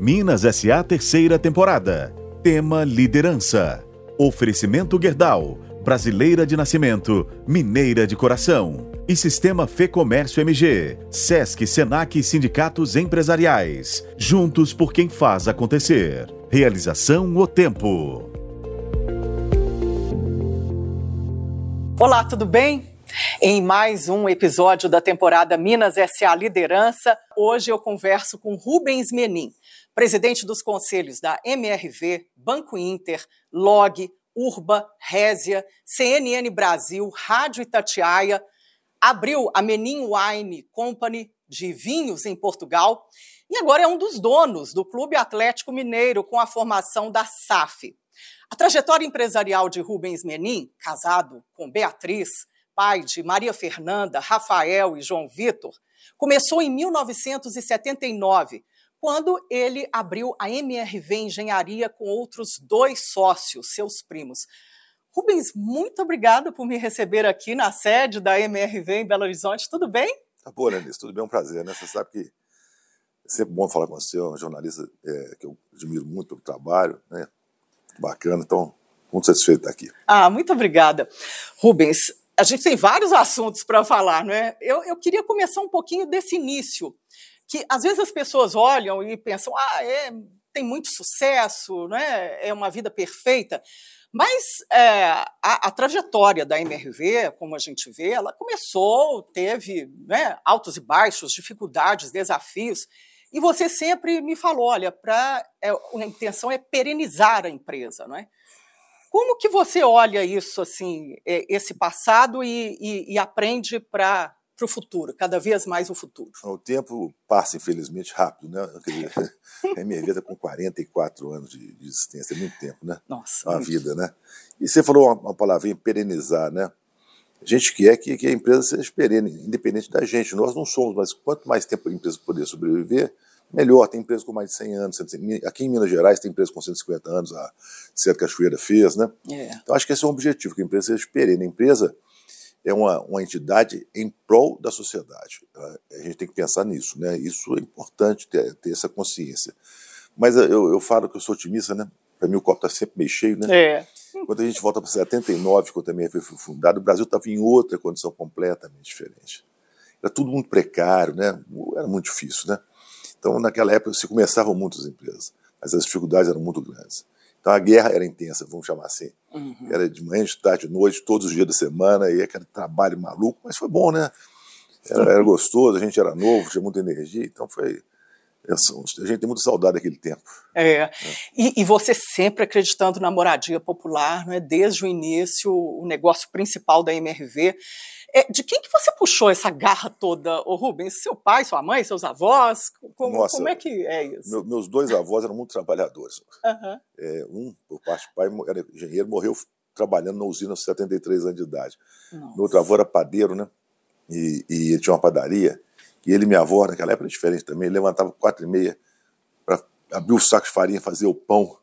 Minas SA terceira temporada. Tema Liderança. Oferecimento Gerdau. Brasileira de nascimento, mineira de coração. E Sistema Fê Comércio MG. Sesc, Senac e Sindicatos Empresariais. Juntos por quem faz acontecer. Realização O Tempo. Olá, tudo bem? Em mais um episódio da temporada Minas SA Liderança, hoje eu converso com Rubens Menin, presidente dos conselhos da MRV, Banco Inter, Log, Urba, Résia, CNN Brasil, Rádio Itatiaia, abriu a Menin Wine Company de vinhos em Portugal e agora é um dos donos do Clube Atlético Mineiro com a formação da SAF. A trajetória empresarial de Rubens Menin, casado com Beatriz, pai de Maria Fernanda, Rafael e João Vitor, começou em 1979, quando ele abriu a MRV Engenharia com outros dois sócios, seus primos. Rubens, muito obrigada por me receber aqui na sede da MRV em Belo Horizonte. Tudo bem? Tá bom, Lenise, tudo bem, é um prazer, né? Você sabe que é sempre bom falar com você, é um jornalista é, que eu admiro muito pelo trabalho, né? Bacana, então, muito satisfeito de estar aqui. Ah, muito obrigada. Rubens, a gente tem vários assuntos para falar, não é? Eu, eu queria começar um pouquinho desse início que às vezes as pessoas olham e pensam, ah, é, tem muito sucesso, né? é uma vida perfeita. Mas é, a, a, trajetória da MRV, como a gente vê, ela começou, teve né, altos e baixos, dificuldades, desafios. E você sempre me falou, olha, pra, é, a intenção é perenizar a empresa, não é? Como que você olha isso, assim, é, esse passado e, e, e aprende para para o futuro, cada vez mais o futuro. O tempo passa, infelizmente, rápido, né? A minha vida com 44 anos de, de existência, é muito tempo, né? Nossa. Uma muito. vida, né? E você falou uma, uma palavrinha, perenizar, né? A gente quer que, que a empresa seja perene, independente da gente. Nós não somos, mas quanto mais tempo a empresa poder sobreviver, melhor. Tem empresas com mais de 100 anos. Aqui em Minas Gerais tem empresas com 150 anos, a Cerca Cachoeira fez, né? É. Então acho que esse é o objetivo, que a empresa seja perene. A empresa é uma, uma entidade em prol da sociedade. A gente tem que pensar nisso, né? Isso é importante ter, ter essa consciência. Mas eu, eu falo que eu sou otimista, né? Para mim o copo está sempre meio cheio, né? É. Quando a gente volta para 79, quando também foi fundado, o Brasil estava em outra condição completamente diferente. Era tudo muito precário, né? Era muito difícil, né? Então, naquela época, se começavam muitas empresas, mas as dificuldades eram muito grandes. Então a guerra era intensa, vamos chamar assim. Uhum. Era de manhã, de tarde, de noite, todos os dias da semana, e aquele trabalho maluco, mas foi bom, né? Era, era gostoso, a gente era novo, tinha muita energia, então foi. A gente tem muita saudade daquele tempo. É. é. E, e, você sempre acreditando na moradia popular, não é? Desde o início, o negócio principal da MRV. É, de quem que você puxou essa garra toda, ô Rubens? Seu pai, sua mãe, seus avós? Como, Nossa, como é que é isso? Meu, meus dois avós eram muito trabalhadores. Uhum. É, um, por parte do pai, era engenheiro, morreu trabalhando na usina aos 73 anos de idade. Nossa. Meu outro avô era padeiro, né? E, e, ele tinha uma padaria. E ele minha avó, naquela época diferente também, levantava quatro e meia para abrir o saco de farinha, fazer o pão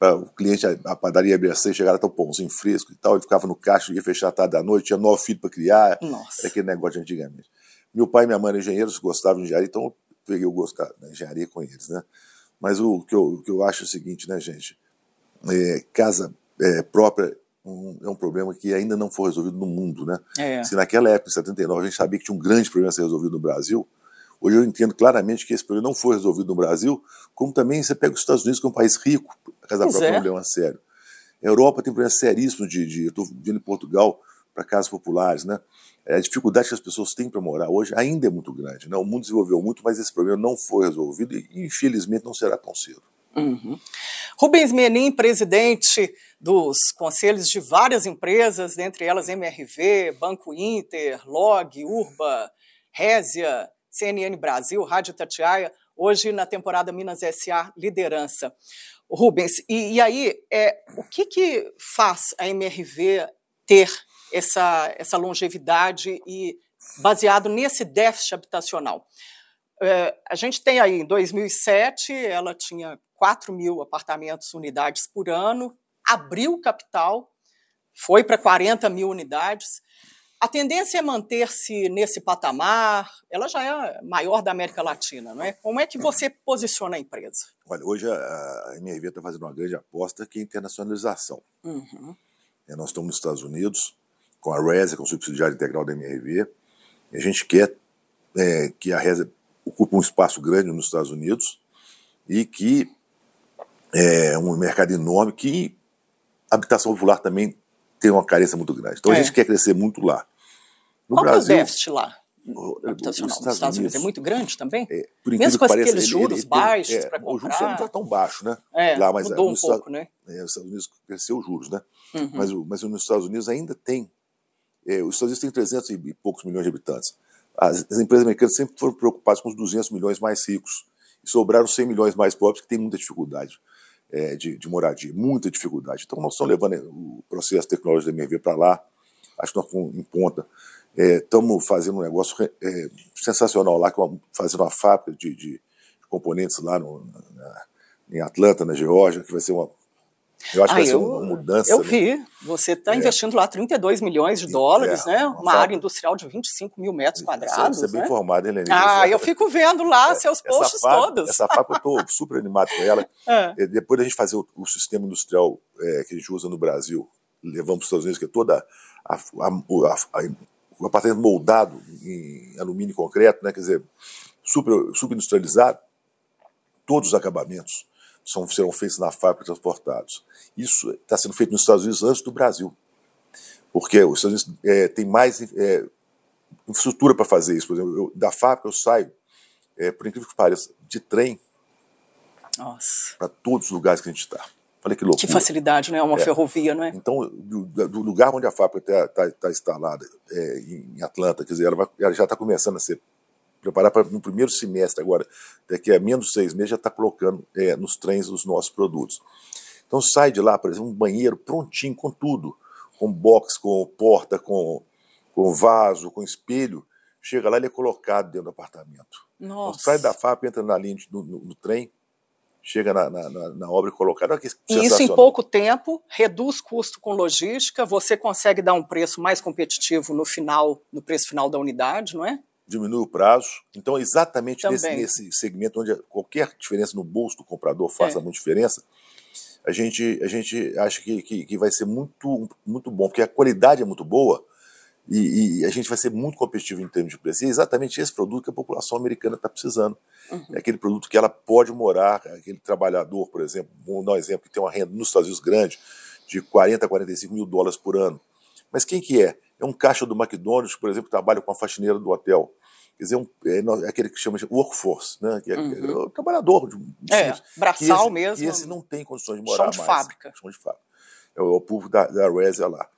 o cliente, a padaria abria seis, chegava até o pãozinho fresco e tal, ele ficava no caixa, ia fechar a tarde da noite, tinha nove filhos para criar, Nossa. era aquele negócio de antigamente. Meu pai e minha mãe eram engenheiros, gostavam de engenharia, então eu peguei o gosto da engenharia com eles, né? Mas o que eu, o que eu acho é o seguinte, né, gente? É, casa é, própria um, é um problema que ainda não foi resolvido no mundo, né? É. Se naquela época, em 79, a gente sabia que tinha um grande problema a ser resolvido no Brasil, Hoje eu entendo claramente que esse problema não foi resolvido no Brasil, como também você pega os Estados Unidos, que é um país rico, a casa pois própria é um problema sério. A Europa tem problemas seríssimos de, de eu estou vindo em Portugal para casas populares, né? É, a dificuldade que as pessoas têm para morar hoje ainda é muito grande. Né? O mundo desenvolveu muito, mas esse problema não foi resolvido e, infelizmente, não será tão cedo. Uhum. Rubens Menin, presidente dos conselhos de várias empresas, dentre elas MRV, Banco Inter, Log, Urba, Résia, CNN Brasil, Rádio Tatiaia, hoje na temporada Minas SA Liderança. Rubens, e, e aí, é, o que, que faz a MRV ter essa, essa longevidade e baseado nesse déficit habitacional? É, a gente tem aí, em 2007, ela tinha 4 mil apartamentos, unidades por ano, abriu capital, foi para 40 mil unidades, A tendência é manter-se nesse patamar, ela já é maior da América Latina, não é? Como é que você posiciona a empresa? Olha, hoje a, MRV está fazendo uma grande aposta que é a internacionalização. Uhum. É, nós estamos nos Estados Unidos, com a RESA, com o subsidiário integral da MRV, e a gente quer é, que a RESA ocupe um espaço grande nos Estados Unidos e que é um mercado enorme que a habitação popular também tem uma carência muito grande. Então é. a gente quer crescer muito lá. No Qual Brasil, é o déficit lá? habitacional nos Estados, Unidos. é muito grande também? É, Mesmo com pareça, aqueles juros ele, ele, baixos é, para comprar. O juros não está tão baixo, né? É, lá, mas, mudou um pouco, Estados, né? É, os Estados Unidos cresceu os juros, né? Uhum. Mas, mas nos Estados Unidos ainda tem, é, os Estados Unidos têm 300 e poucos milhões de habitantes. As, as, empresas americanas sempre foram preocupadas com os 200 milhões mais ricos e sobraram 100 milhões mais pobres que têm muita dificuldade é, de, de, moradia, muita dificuldade. Então nós estamos levando o processo tecnológico da MRV para lá, acho que nós estamos em ponta. Estamos é, fazendo um negócio é, sensacional lá, fazendo uma fábrica de, de componentes lá no, na, em Atlanta, na Geórgia, que vai ser uma. Eu acho ah, que vai eu, ser uma mudança. Eu né? vi. Você está é. investindo lá 32 milhões de dólares, é, né? Uma, área industrial de 225 mil metros quadrados. Você é bem né? informado, hein, Lenine? Ah, eu fico vendo lá seus posts todos. Essa fábrica eu estou super animado com ela. É. Depois da gente fazer o, o sistema industrial que a gente usa no Brasil, levamos para os Estados Unidos, que é toda a, a, a, o apartamento moldado em alumínio e concreto, né, quer dizer, super, super industrializado, todos os acabamentos são, serão feitos na fábrica e transportados. Isso está sendo feito nos Estados Unidos antes do Brasil, porque os Estados Unidos é, tem mais é, infraestrutura para fazer isso. Por exemplo, eu, da fábrica eu saio, é, por incrível que pareça, de trem para todos os lugares que a gente está. Olha que loucura. Que facilidade, né? Uma é. ferrovia, não é? Então, do, do, lugar onde a fábrica está tá, tá instalada, é, em Atlanta, quer dizer, ela, vai, ela já está começando a ser preparar para no primeiro semestre agora, daqui a menos de seis meses, já está colocando é, nos trens os nossos produtos. Então sai de lá, por exemplo, um banheiro prontinho, com tudo, com box, com porta, com, com vaso, com espelho, chega lá ele é colocado dentro do apartamento. Então, sai da fábrica, entra na linha de, no, no, no trem, chega na, na, na obra e colocar. Olha que e isso em pouco tempo reduz custo com logística, você consegue dar um preço mais competitivo no final, no preço final da unidade, não é? Diminui o prazo. Então, exatamente nesse, nesse, segmento onde qualquer diferença no bolso do comprador faça é. muita diferença, a gente, a gente acha que, que, que vai ser muito, muito bom, porque a qualidade é muito boa, e, e, a gente vai ser muito competitivo em termos de preço. E é exatamente esse produto que a população americana está precisando. Uhum. É aquele produto que ela pode morar, aquele trabalhador, por exemplo, vamos dar um exemplo, que tem uma renda nos Estados Unidos grande, de 40 a 45 mil dólares por ano. Mas quem que é? É um caixa do McDonald's, por exemplo, que trabalha com a faxineira do hotel. Quer dizer, um, é, é, aquele que chama de workforce, né? que é, uhum. é o trabalhador. De, é, braçal esse, mesmo. E esse não tem condições de morar chão de mais. Fábrica. Chão de fábrica. É o, o povo da, da Resia lá.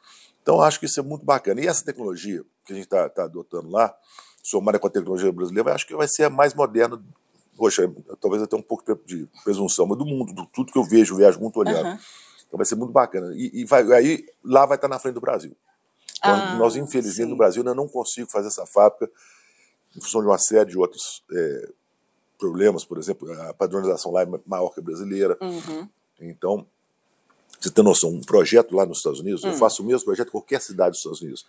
Então, acho que isso é muito bacana. E essa tecnologia que a gente está tá adotando lá, somada com a tecnologia brasileira, acho que vai ser a mais moderna. Poxa, talvez até um pouco de presunção, mas do mundo, do tudo que eu vejo, viajo muito olhando. Uhum. Então vai ser muito bacana. E, e vai, aí lá vai estar na frente do Brasil. Então, ah, nós, infelizmente, sim. no Brasil, ainda não consigo fazer essa fábrica em função de uma série de outros é, problemas, por exemplo, a padronização lá é maior que a brasileira. Uhum. Então, você tem noção, um projeto lá nos Estados Unidos, hum. eu faço o mesmo projeto em qualquer cidade dos Estados Unidos.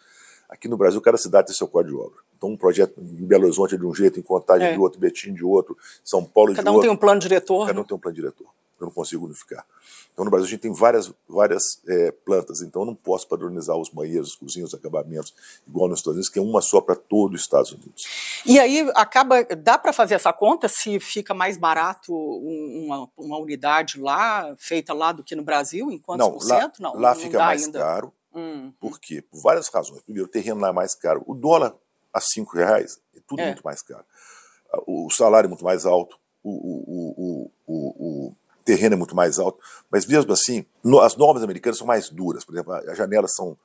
Aqui no Brasil, cada cidade tem seu código de obra. Então, um projeto em Belo Horizonte é de um jeito, em Contagem é. de outro, Betim de outro, São Paulo cada de um outro. Cada um tem um plano diretor. Cada um tem um plano diretor. Eu não consigo unificar. Então, no Brasil, a gente tem várias, várias é, plantas, então eu não posso padronizar os banheiros, os cozinhos, os acabamentos, igual nos Estados Unidos, que é uma só para todo os Estados Unidos. E aí, acaba, dá para fazer essa conta se fica mais barato uma, uma unidade lá, feita lá do que no Brasil, em quantos não, por cento? Não, lá não fica mais ainda. caro. Hum. Por quê? Por várias razões. Primeiro, o terreno lá é mais caro. O dólar a cinco reais é tudo é. muito mais caro. O salário é muito mais alto. o, o, o, o terreno é muito mais alto, mas mesmo assim, no, as normas americanas são mais duras. Por exemplo, as janelas são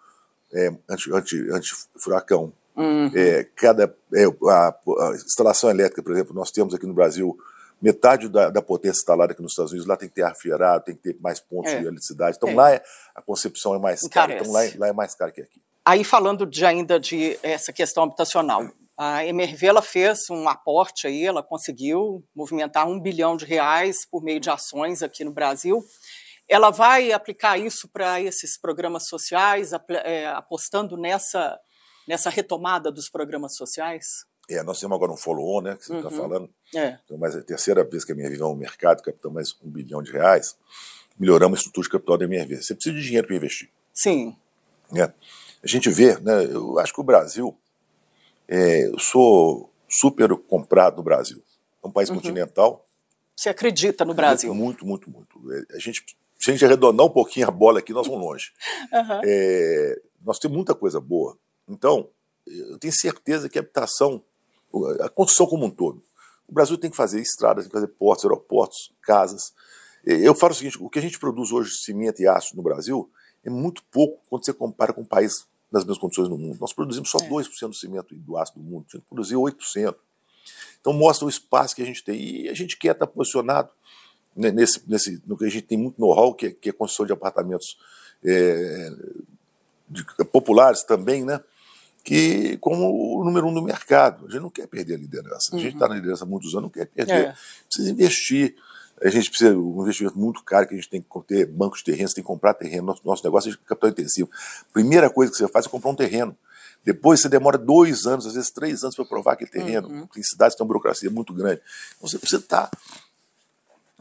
é, anti-furacão. Anti, uhum. é, cada é, a, a, instalação elétrica, por exemplo, nós temos aqui no Brasil metade da, da, potência instalada aqui nos Estados Unidos, lá tem que ter ar fiarado, tem que ter mais pontos é. de eletricidade. Então é. lá é, a concepção é mais cara. Então lá, lá é mais caro que aqui. Aí falando de, ainda de essa questão habitacional, a MRV ela fez um aporte aí, ela conseguiu movimentar um bilhão de reais por meio de ações aqui no Brasil. Ela vai aplicar isso para esses programas sociais, é, apostando nessa nessa retomada dos programas sociais? É, nós temos agora um follow-on, né, que você está Uhum. falando. É. Então, mas é a terceira vez que a MRV vai ao mercado, captamos mais um bilhão de reais. Melhoramos a estrutura de capital da MRV. Você precisa de dinheiro para investir. Sim. né? A gente vê, né, eu acho que o Brasil, é, eu sou super comprado no Brasil. É um país Uhum. continental. Você acredita no Brasil? Muito, muito, muito. É, A gente, se a gente arredondar um pouquinho a bola aqui, nós vamos longe. Aham. É, nós temos muita coisa boa. Então, eu tenho certeza que a habitação, a construção como um todo, o Brasil tem que fazer estradas, tem que fazer portos, aeroportos, casas. Eu falo o seguinte: o que a gente produz hoje de cimento e aço no Brasil é muito pouco quando você compara com um país nas mesmas condições no mundo. Nós produzimos só É. 2% do cimento e do aço do mundo, tinha que produzir 8%. Então mostra o espaço que a gente tem. E a gente quer estar posicionado ne- nesse, nesse, no que a gente tem muito know-how, que, é- que é construção de apartamentos é, de- populares também, né? Que como o número um do mercado. A gente não quer perder a liderança. A gente está na liderança há muitos anos, não quer perder. Uhum. É. Precisa investir. A gente precisa de um investimento muito caro, que a gente tem que ter bancos de terrenos, tem que comprar terreno. Nosso, nosso negócio é de capital intensivo. Primeira coisa que você faz é comprar um terreno. Depois você demora dois anos, às vezes três anos para provar aquele terreno. Uhum. Tem cidades que têm uma burocracia muito grande. Então você precisa estar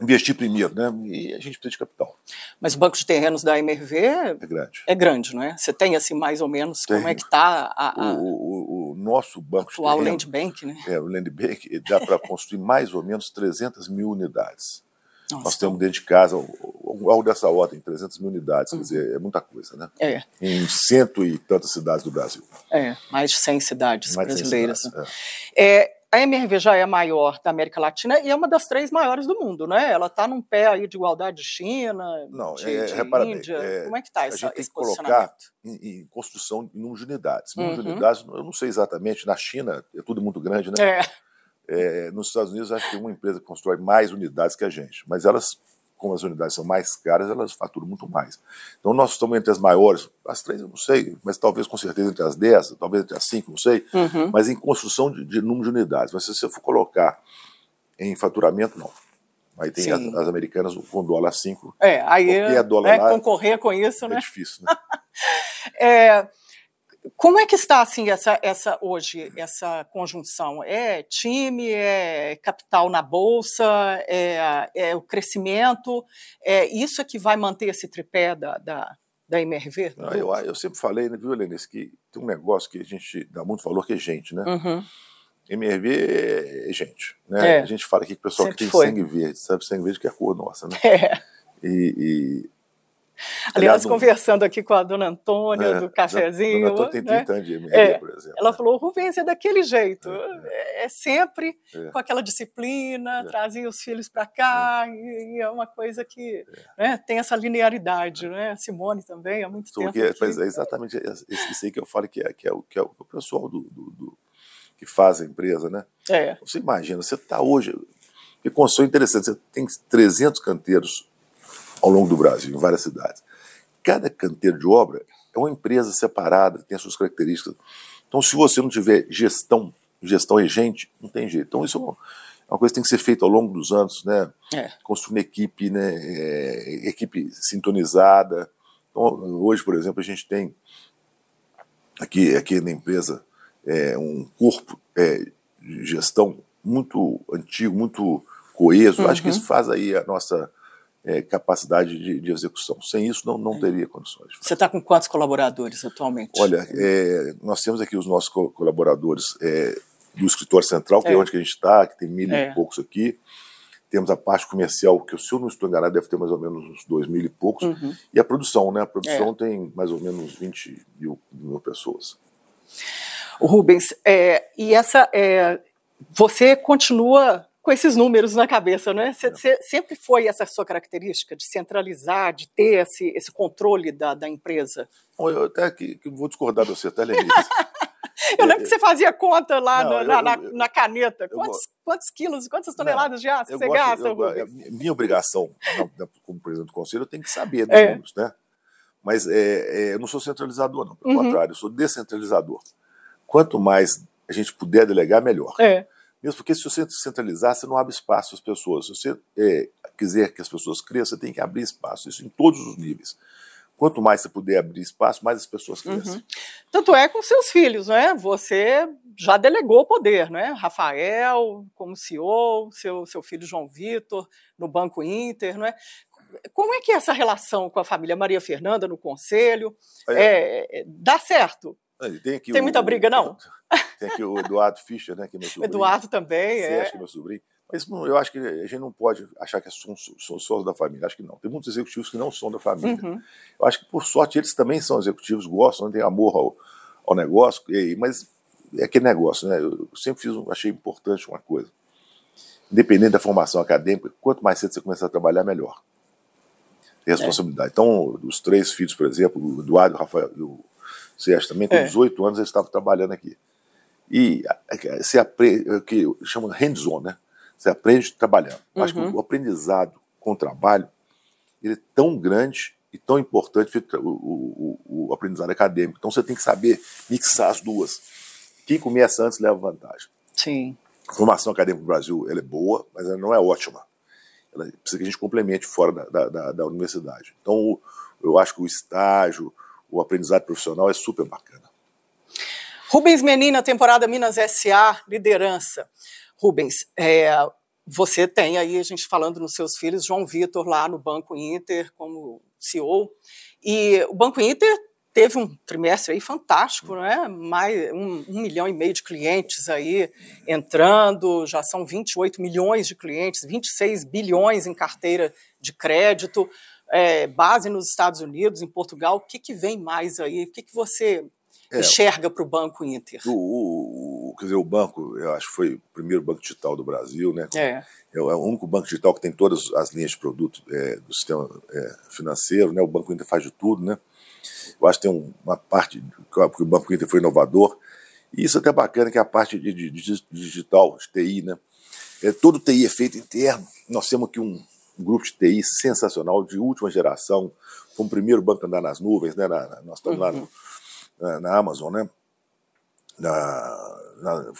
investir primeiro, né? E a gente precisa de capital. Mas o banco de terrenos da MRV É grande. é grande, não é? Você tem, assim, mais ou menos, como é que está a, a O, o- o nosso banco de atual terreno, Land Bank, né? é, o Land Bank, dá para construir mais ou menos 300 mil unidades. Nossa, Nós temos dentro de casa algo dessa ordem, 300 mil unidades, Uhum. quer dizer, é muita coisa, né? É, Em cento e tantas cidades do Brasil. é, mais de 100 cidades Mais de 100 brasileiras. cidades, né? É, a MRV já é a maior da América Latina e é uma das três maiores do mundo, né? Ela está num pé aí de igualdade de China, Não, de, é, de repara bem, Índia. é, Como é que está a gente tem que colocar em, em construção em número de unidades. Número de Uhum. unidades, eu não sei exatamente, na China é tudo muito grande, né? É, É, nos Estados Unidos, acho que tem uma empresa que constrói mais unidades que a gente, mas elas, como as unidades são mais caras, elas faturam muito mais. Então, nós estamos entre as maiores, as três eu não sei, mas talvez com certeza entre as dez, talvez entre as cinco, não sei, uhum. mas em construção de, de número de unidades. Mas se você for colocar em faturamento, não. Aí tem as, as americanas com dólar 5, é aí Qualquer dólar né, lá- concorrer com isso, é né? difícil, né? É, como é que está assim essa, essa hoje essa conjunção? É time, é capital na bolsa, é, é o crescimento, é isso é que vai manter esse tripé da, da, da MRV? Não, eu, eu sempre falei, né, viu, Helenice, que tem um negócio que a gente dá muito valor, que é gente, né? Uhum. MRV é gente, né? É. A gente fala aqui que o pessoal que tem foi. sangue verde, sabe? Sangue verde que é a cor nossa, né? É. E, e- Aliás, um- conversando aqui com a dona Antônia é, do cafezinho, Dona Antônia tem né? 30 anos de MRV, É, por exemplo. ela né? falou, o Rubens é daquele jeito, é, é sempre É. com aquela disciplina, É. trazia os filhos para cá, e, e é uma coisa que né, tem essa linearidade, né? A Simone também, há muito tempo Porque, aqui. pois é exatamente esse- isso aí que eu falo que é, que é, o, que é o pessoal do, do- do- que faz a empresa, né? É, Você imagina, você está hoje. Que construção interessante, você tem 300 canteiros ao longo do Brasil, em várias cidades. Cada canteiro de obra é uma empresa separada, tem as suas características. Então, se você não tiver gestão, gestão é gente, não tem jeito. Então, isso é uma, é uma coisa que tem que ser feita ao longo dos anos, né? é. Construir uma equipe, né? é, equipe sintonizada. Então, hoje, por exemplo, a gente tem aqui, aqui na empresa é, um corpo é, de gestão muito antigo, muito coeso. Acho que isso faz aí a nossa é, capacidade de, de execução. Sem isso, não, não teria condições. Você está com quantos colaboradores atualmente? Olha, é, nós temos aqui os nossos co- colaboradores é, do escritório central, que é, É. onde que a gente está, que tem mil É. e poucos aqui. Temos a parte comercial, que se eu não estou enganado, deve ter mais ou menos uns dois mil e poucos. Uhum. E a produção, né? A produção É. tem mais ou menos 20 mil, mil pessoas. O Rubens, é, e essa, é, você continua com esses números na cabeça, não é? Você, sempre foi essa sua característica de centralizar, de ter esse, esse controle da, da empresa? Bom, eu até que, que vou discordar de você, tá, Lenise? Eu lembro que você fazia conta lá Não, na, eu- na- eu- na caneta. eu Quantos, gosto. quantos quilos, quantas toneladas de aço Eu você gosto- gasta, eu- a minha obrigação como presidente do conselho, eu tenho que saber dos É. números, né? Mas é, é, eu não sou centralizador, não. Pelo Uhum. contrário, eu sou descentralizador. Quanto mais a gente puder delegar, melhor. É, Mesmo porque se você centralizar, você não abre espaço às pessoas. Se você é, quiser que as pessoas cresçam, você tem que abrir espaço. Isso em todos os níveis. quanto mais você puder abrir espaço, mais as pessoas crescem. Uhum. Tanto é com seus filhos, né? Você já delegou o poder, né? Rafael, como CEO, seu, seu filho João Vitor, no Banco Inter, não é? Como é que é essa relação com a família Maria Fernanda no conselho? É, é, dá certo? Tem, tem muita briga, não? Tem aqui o Eduardo Fischer, né, que é meu sobrinho. Eduardo também, Você é. acha que é meu sobrinho. Mas eu acho que a gente não pode achar que são, são só da família. Acho que não. Tem muitos executivos que não são da família. Uhum. Eu acho que, por sorte, eles também são executivos, gostam, têm amor ao, ao negócio, e, mas é aquele negócio, né? Eu sempre fiz, achei importante uma coisa. Independente da formação acadêmica, quanto mais cedo você começar a trabalhar, melhor. Responsabilidade. É. Então, os três filhos, por exemplo, o Eduardo, o Rafael e o Sérgio também, com é. 18 anos, eles estavam trabalhando aqui. E se aprende, o que chama hands-on, né? Você aprende trabalhando. Uhum. Acho que o aprendizado com o trabalho ele é tão grande e tão importante o, o, o, aprendizado acadêmico. Então você tem que saber mixar as duas. Quem começa antes leva vantagem. Sim. A formação acadêmica no Brasil ela é boa, mas ela não é ótima. Ela precisa que a gente complemente fora da, da, da universidade. Então eu acho que o estágio, o aprendizado profissional é super bacana. Rubens Menina, temporada Minas SA, liderança. Rubens, é, você tem aí, a gente falando nos seus filhos, João Vitor lá no Banco Inter como CEO, e o Banco Inter teve um trimestre aí fantástico, né? Mais um, um, milhão e meio de clientes aí entrando, já são 28 milhões de clientes, 26 bilhões em carteira de crédito, é, base nos Estados Unidos, em Portugal. O que, que vem mais aí? O que, que você é, enxerga para o Banco Inter? O, o, quer dizer, o banco, eu acho que foi o primeiro banco digital do Brasil, né? É. É o único banco digital que tem todas as linhas de produto é, do sistema é, financeiro, né? O Banco Inter faz de tudo, né? Eu acho que tem uma parte que o Banco Inter foi inovador. E isso é até bacana, que é a parte de, de, de digital, de TI, né? É, todo TI é feito interno. Nós temos aqui um, um grupo de TI sensacional, de última geração. Foi o primeiro banco a andar nas nuvens, né? Na, na, nós estamos uhum. lá no, na, na, Amazon, né?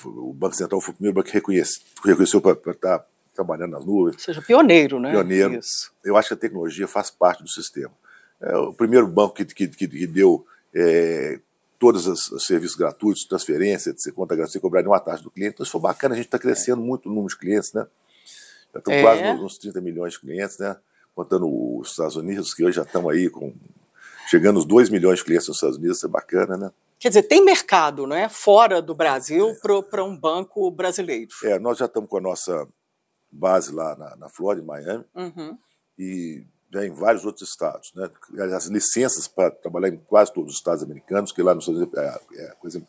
O Banco Central foi o primeiro banco que reconhece, reconheceu para estar tá trabalhando nas nuvens. Ou seja, pioneiro, né? Pioneiro. Isso. Eu acho que a tecnologia faz parte do sistema. É o primeiro banco que, que, que, que deu é, todos os, os, serviços gratuitos, transferência, de conta sem cobrar nenhuma taxa do cliente. Então isso foi bacana, a gente está crescendo é. muito o número de clientes, né? Estamos é. quase uns 30 milhões de clientes, né? Contando os Estados Unidos, que hoje já estamos aí com chegando aos 2 milhões de clientes nos Estados Unidos, isso é bacana, né? Quer dizer, tem mercado, não é? Fora do Brasil é. para um banco brasileiro. É, nós já estamos com a nossa base lá na, na Flórida, em Miami, uhum. e já em vários outros estados. Né? As licenças para trabalhar em quase todos os estados americanos, que lá nos Estados Unidos é, é, coisa,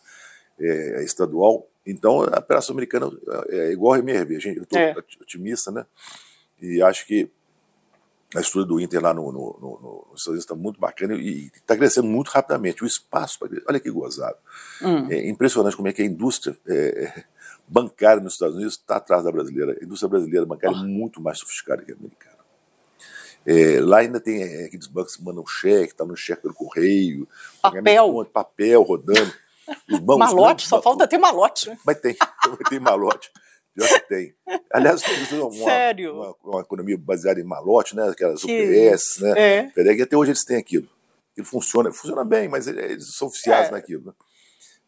é, é estadual. Então, a operação americana é igual a MRV. A gente, eu estou é. otimista, né? E acho que a estrutura do Inter lá no, no, no, nos Estados Unidos está muito bacana e está crescendo muito rapidamente. O espaço, olha que gozado. Hum. É impressionante como é que a indústria é, bancária nos Estados Unidos está atrás da brasileira. A indústria brasileira bancária oh. é muito mais sofisticada que a americana. É, lá ainda tem é, aqueles bancos que mandam cheque, está no cheque pelo correio, papel, papel rodando. Os bancos malote, só falta ter malote. Né? Mas tem, tem malote. Pior que tem. Aliás, uma, Sério? Uma, uma, economia baseada em malote, né? Aquelas que UPS, né? É. FedEx, até hoje eles têm aquilo. Ele funciona, funciona bem, mas eles são oficiais é. naquilo. Né?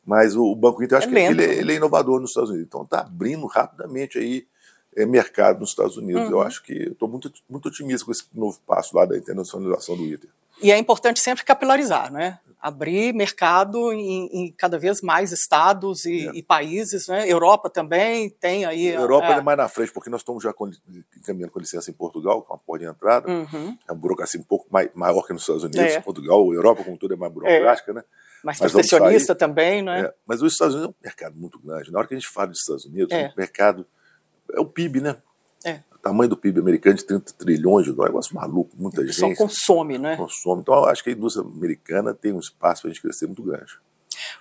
Mas o, Banco Inter, eu acho é que ele, é, ele, é inovador nos Estados Unidos. Então está abrindo rapidamente aí é, mercado nos Estados Unidos. Uhum. Eu acho que estou muito, muito otimista com esse novo passo lá da internacionalização do Inter. E é importante sempre capilarizar, né? Abrir mercado em, em cada vez mais estados e, é. e, países, né? Europa também tem aí. A Europa é, é mais na frente, porque nós estamos já caminhando com licença em Portugal, com a porta de entrada. Uhum. É uma burocracia um pouco mais, maior que nos Estados Unidos. É. Portugal, Europa, como tudo, é mais burocrática, né? Mais protecionista também, né? É. Mas os Estados Unidos é um mercado muito grande. Na hora que a gente fala dos Estados Unidos, é um mercado. É o PIB, né? É. Tamanho do PIB americano de 30 trilhões de dólares, é negócio maluco, muita gente. Só consome, né? Consome. Então, acho que a indústria americana tem um espaço para a gente crescer muito grande.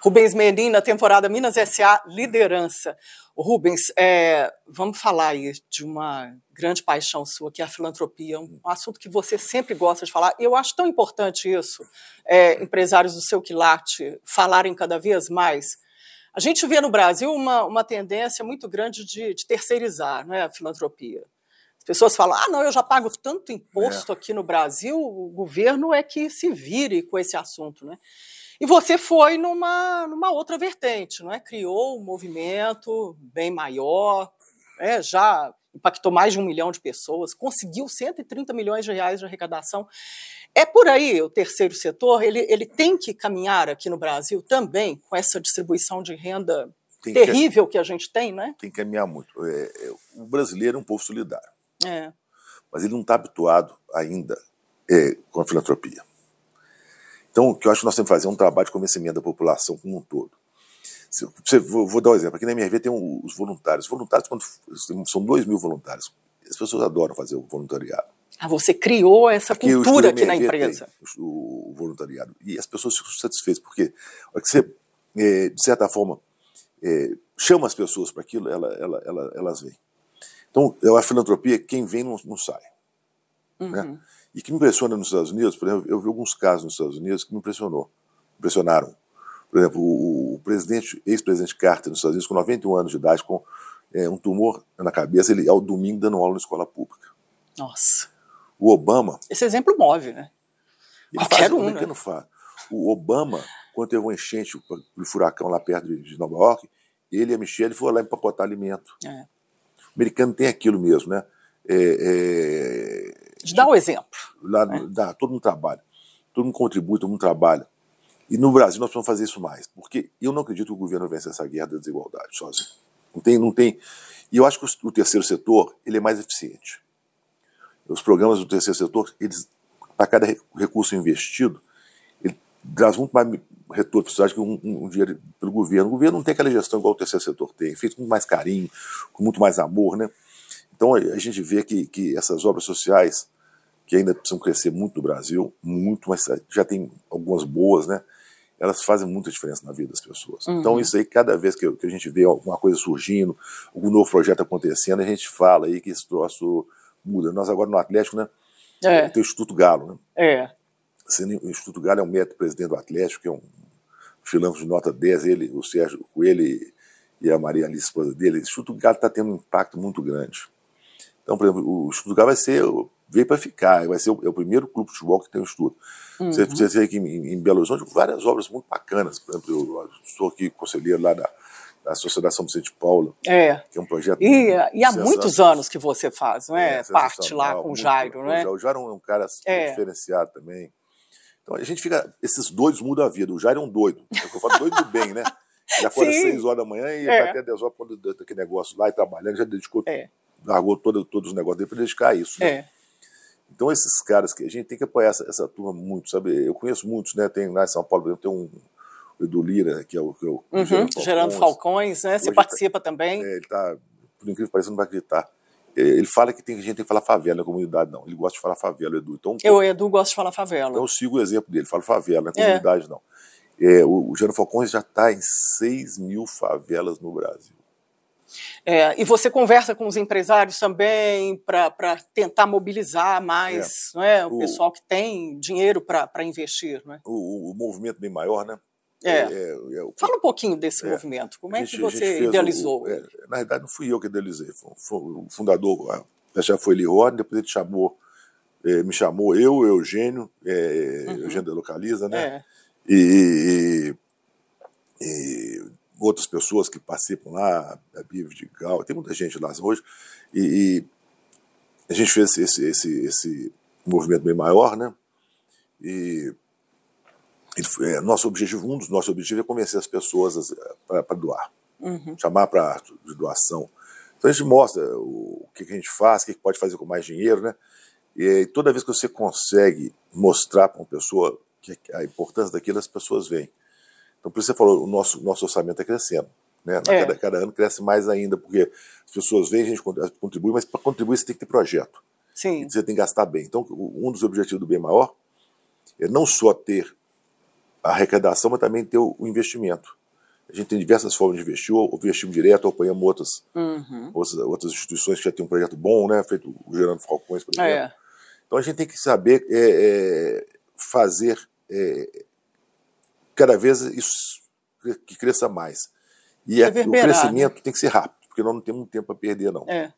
Rubens Menin, na temporada Minas SA, liderança. Rubens, é, vamos falar aí de uma grande paixão sua, que é a filantropia, um assunto que você sempre gosta de falar. Eu acho tão importante isso, é, empresários do seu quilate falarem cada vez mais a gente vê no Brasil uma, uma tendência muito grande de, de terceirizar né, a filantropia. As pessoas falam: ah, não, eu já pago tanto imposto é. aqui no Brasil, o governo é que se vire com esse assunto, né? E você foi numa, numa outra vertente, não é? Criou um movimento bem maior, é, já impactou mais de um milhão de pessoas, conseguiu 130 milhões de reais de arrecadação. É por aí o terceiro setor, ele, ele tem que caminhar aqui no Brasil também com essa distribuição de renda tem terrível que, que, a gente tem, né? Tem que caminhar muito. É, é, o brasileiro é um povo solidário. É. Mas ele não está habituado ainda é, com a filantropia. Então, o que eu acho que nós temos que fazer é um trabalho de convencimento da população como um todo. Você, vou, vou, dar um exemplo. Aqui na MRV tem um, os voluntários. Os voluntários, quando, são dois mil voluntários. As pessoas adoram fazer o voluntariado. Ah, você criou essa aqui cultura aqui na empresa. O, o, voluntariado. E as pessoas ficam satisfeitas, porque você, é, de certa forma, é, chama as pessoas para aquilo, ela, ela, ela, elas vêm. Então, a filantropia, quem vem não, não sai. Né? Uhum. Né? E que me impressiona nos Estados Unidos, por exemplo, eu vi alguns casos nos Estados Unidos que me impressionou, impressionaram. Por exemplo, o, o presidente, ex-presidente Carter nos Estados Unidos, com 91 anos de idade, com é, um tumor na cabeça, ele ao domingo dando aula na escola pública. Nossa. O Obama. Esse exemplo move, né? Qualquer faz, um, né? não faz. O Obama, quando teve um enchente, o furacão lá perto de, de Nova York, ele e a Michelle foram lá empacotar alimento. É. Americano tem aquilo mesmo, né? É, é, Dá o um exemplo. Lá, né? dá, todo mundo trabalha. Todo mundo contribui, todo mundo trabalha. E no Brasil nós precisamos fazer isso mais, porque eu não acredito que o governo vence essa guerra da desigualdade sozinho. Não tem, não tem. E eu acho que o terceiro setor ele é mais eficiente. Os programas do terceiro setor, eles, para cada recurso investido, ele traz muito mais retorno para a sociedade que um, um, um, dinheiro pelo governo. O governo não tem aquela gestão igual o terceiro setor tem, feito com muito mais carinho, com muito mais amor, né? Então a gente vê que, que essas obras sociais, que ainda precisam crescer muito no Brasil, muito, mas já tem algumas boas, né? Elas fazem muita diferença na vida das pessoas. Uhum. Então isso aí, cada vez que, que, a gente vê alguma coisa surgindo, algum novo projeto acontecendo, a gente fala aí que esse troço muda. Nós agora no Atlético, né? É. Tem o Instituto Galo, né? É. O Instituto Galo é um método presidente do Atlético, que é um de nota 10, ele, o Sérgio Coelho e a Maria Alice, esposa dele. O Galo está tendo um impacto muito grande. Então, por exemplo, o Galo vai ser, veio para ficar, vai ser o, é o primeiro clube de futebol que tem um estudo. Uhum. Você, vê aqui em, em, Belo Horizonte várias obras muito bacanas. Por exemplo, eu sou aqui conselheiro lá da, da Associação São Vicente Paulo, é. que é um projeto. E, e há muitos anos que você faz, não é? é Parte lá com o Jairo, não é? O Jairo é um cara é. diferenciado também. Então a gente fica. Esses doidos mudam a vida. O Jairo é um doido. É o que eu falo, doido do bem, né? Ele acorda às 6 horas da manhã e é. vai até 10 horas quando daquele negócio lá e trabalhando, já dedicou é largou todo, todos os negócios dele para dedicar a isso. Né? É. Então, esses caras que a gente tem que apoiar essa, essa, turma muito, sabe? Eu conheço muitos, né? Tem lá em São Paulo, tem um o Edu Lira, que é o, que é o uhum, Gerando, Falcões, Gerando Falcões, né? Você participa tá, também. É, ele está, por incrível que pareça, não vai acreditar. Ele fala que tem, a gente tem que falar favela na comunidade, não. Ele gosta de falar favela, Edu. Então, eu, Edu, gosta de falar favela. Então, eu sigo o exemplo dele, falo favela, na é comunidade, é. não. É, o, o Gerando Falcões já está em 6 mil favelas no Brasil. É, e você conversa com os empresários também para tentar mobilizar mais é. Não é, o, o, pessoal que tem dinheiro para investir. Não é? o, o, movimento bem maior, né? É. é, é, é Fala um pouquinho desse movimento. Como é gente, que você idealizou? na verdade, não fui eu que idealizei. Foi, foi o fundador já foi Lirone, depois ele chamou, me chamou eu, Eugênio, uhum. Eugênio da Localiza, né? E, e, e outras pessoas que participam lá, a Bia Vidigal, tem muita gente lá hoje, e, e a gente fez esse, esse, esse movimento bem maior, né? E, é, nosso objetivo, um dos nossos objetivos é convencer as pessoas para doar, uhum. chamar para de doação. Então a gente mostra o, o que, que, a gente faz, o que, que pode fazer com mais dinheiro, né? E toda vez que você consegue mostrar para uma pessoa que a importância daquilo, as pessoas vêm. Então, por isso você falou, o nosso, nosso orçamento está crescendo. Né? É. Cada, cada, ano cresce mais ainda, porque as pessoas veem, a gente contribui, mas para contribuir você tem que ter projeto. Sim. E você tem que gastar bem. Então, um dos objetivos do bem maior é não só ter a arrecadação, mas também ter o, investimento. A gente tem diversas formas de investir, ou investimos direto, ou apoiamos outras, uhum. outras, outras, instituições que já têm um projeto bom, né? feito o Gerando Falcões, por exemplo. É. Então a gente tem que saber é, é, fazer é, cada vez isso que cresça mais. E é, o crescimento né? tem que ser rápido, porque nós não temos tempo para perder, não. É.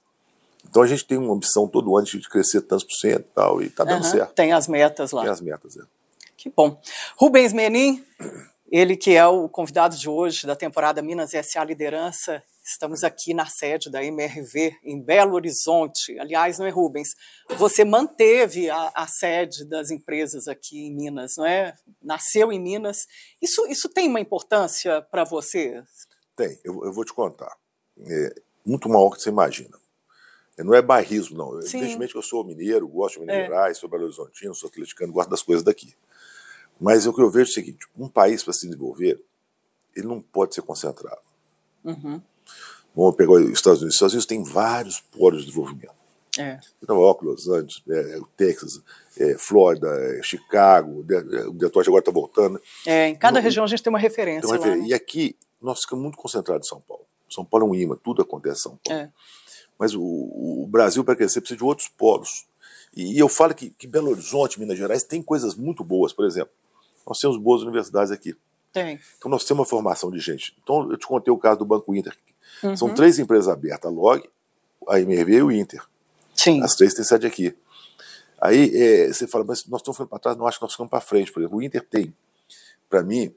Então a gente tem uma ambição todo ano de crescer tantos por cento e tal, e está dando Aham, certo. Tem as metas lá. Tem as metas, é. Que bom. Rubens Menin, ele que é o convidado de hoje da temporada Minas SA Liderança. Estamos aqui na sede da MRV em Belo Horizonte. Aliás, não é Rubens? Você manteve a, a sede das empresas aqui em Minas, não é? Nasceu em Minas. Isso, isso tem uma importância para você? Tem, eu, eu vou te contar. É muito maior que você imagina. É, Não é bairrismo, não. Sim. Evidentemente que eu sou mineiro, gosto de Minas É. Gerais, sou belo horizontino, sou atleticano, gosto das coisas daqui. Mas o que eu vejo é o seguinte: um país para se desenvolver, ele não pode ser concentrado. Uhum. Vamos pegar os Estados Unidos. Os Estados Unidos tem vários polos de desenvolvimento. É. Nova York, Los Angeles, é, o Texas, é, Flórida, é, Chicago, de, é, o Detroit agora está voltando. É, em cada Não, região a gente tem uma referência. Então, lá, refer- né? E aqui, nós ficamos muito concentrados em São Paulo. São Paulo é um imã, tudo acontece em São Paulo. É. Mas o, o Brasil, para crescer, precisa de outros polos. E, eu falo que, que Belo Horizonte, Minas Gerais, tem coisas muito boas. Por exemplo, nós temos boas universidades aqui. Tem. Então, nós temos uma formação de gente. Então, eu te contei o caso do Banco Inter. Uhum. São três empresas abertas, a Log, a MRV e o Inter. Sim. As três têm sede aqui. Aí é, você fala, mas nós estamos ficando para trás, não acho que nós ficamos para frente. Por exemplo, o Inter tem, para mim,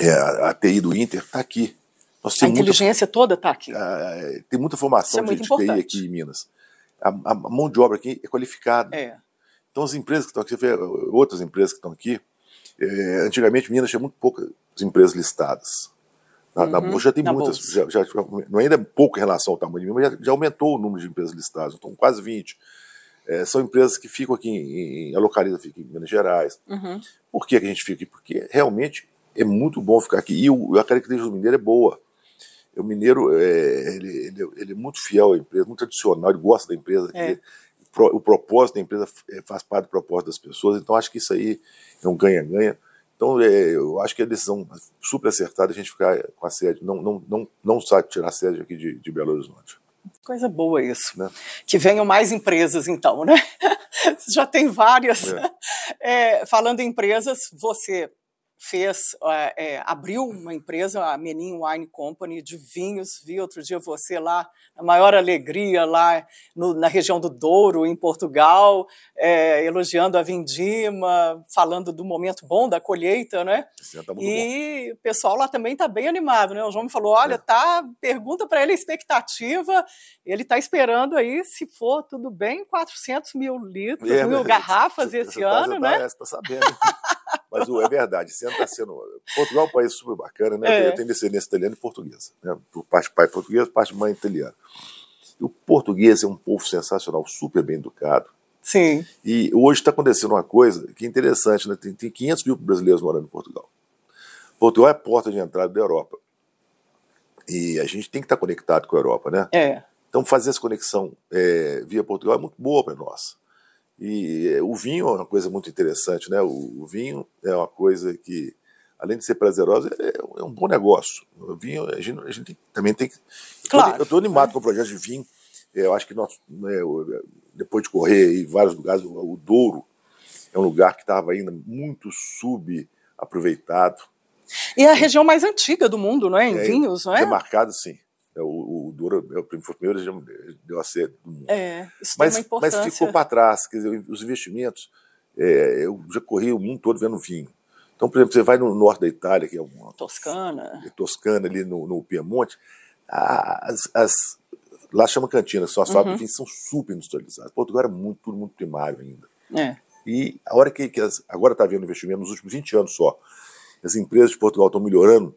é, a, a TI do Inter está aqui. Nós A temos muita, inteligência toda está aqui. ah, tem muita formação Isso é de, de TI importante. aqui em Minas. A, a mão de obra aqui é qualificada. É. Então as empresas que estão aqui, outras empresas que estão aqui, é, antigamente Minas tinha muito poucas empresas listadas. Na, na Uhum, Bolsa já tem na muitas, já, já, não ainda é pouco em relação ao tamanho de Minas, mas já, já aumentou o número de empresas listadas, então quase 20. É, são empresas que ficam aqui, em, em, a localiza fica em Minas Gerais. Uhum. Por que, que a gente fica aqui? Porque realmente é muito bom ficar aqui. E o, a característica do mineiro é boa. O mineiro é, ele, ele, ele é muito fiel à empresa, muito tradicional, ele gosta da empresa. É. ele- pro- o propósito da empresa é, faz parte do propósito das pessoas, então acho que isso aí é um ganha-ganha. Então é, eu acho que é a decisão super acertada a gente ficar com a sede, não, não, não, não sabe tirar a sede aqui de, de Belo Horizonte. Coisa boa isso. Né? Que venham mais empresas, então, né? Já tem várias. É, falando em empresas, você fez, é, é, abriu uma empresa, a Menin Wine Company, de vinhos. Vi outro dia você lá, a maior alegria lá no- na região do Douro, em Portugal, é, elogiando a vindima, falando do momento bom da colheita, né? Tá muito bom. E o pessoal lá também está bem animado, né? O João me falou: olha, É. tá, pergunta para ele a expectativa. Ele está esperando aí, se for tudo bem, 400 mil litros, É, mil mas garrafas esse tá- ano, né? Tá, você tá sabendo. Mas o- é verdade, ano está sendo. Portugal é um país super bacana, né? É. Eu tenho descendência italiana e portuguesa. Né? Por parte pai português, parte de mãe italiana. E o português é um povo sensacional, super bem educado. Sim, E hoje está acontecendo uma coisa que é interessante, né? Tem, tem 500 mil brasileiros morando em Portugal. Portugal é a porta de entrada da Europa. E a gente tem que estar conectado com a Europa, né? é. Então, fazer essa conexão é, via Portugal é muito boa para nós. E é, o vinho é uma coisa muito interessante, né? O, vinho é uma coisa que, além de ser prazerosa, é, é um bom negócio. O vinho, a gente, a gente também tem que. Claro. Eu estou animado com o projeto de vinho. É, Eu acho que nós, né, depois de correr em vários lugares, o, Douro é um lugar que estava ainda muito subaproveitado. E é a região mais antiga do mundo, não é? Em É, vinhos, não é? Demarcado, sim. É, O, o é o prim- foi região que deu a sede do mundo. É, Mas, uma mas importância. ficou para trás, quer dizer, os investimentos. é, eu já corri o mundo todo vendo vinho. Então, por exemplo, você vai no norte da Itália, que é uma Toscana. Toscana, ali no, no Piemonte, as, as- lá chama cantina, são as Uhum. fábricas vinho são super industrializadas. Portugal era muito, tudo muito primário ainda. É. E a hora que, que as- agora está havendo investimento, nos últimos 20 anos só, as empresas de Portugal estão melhorando,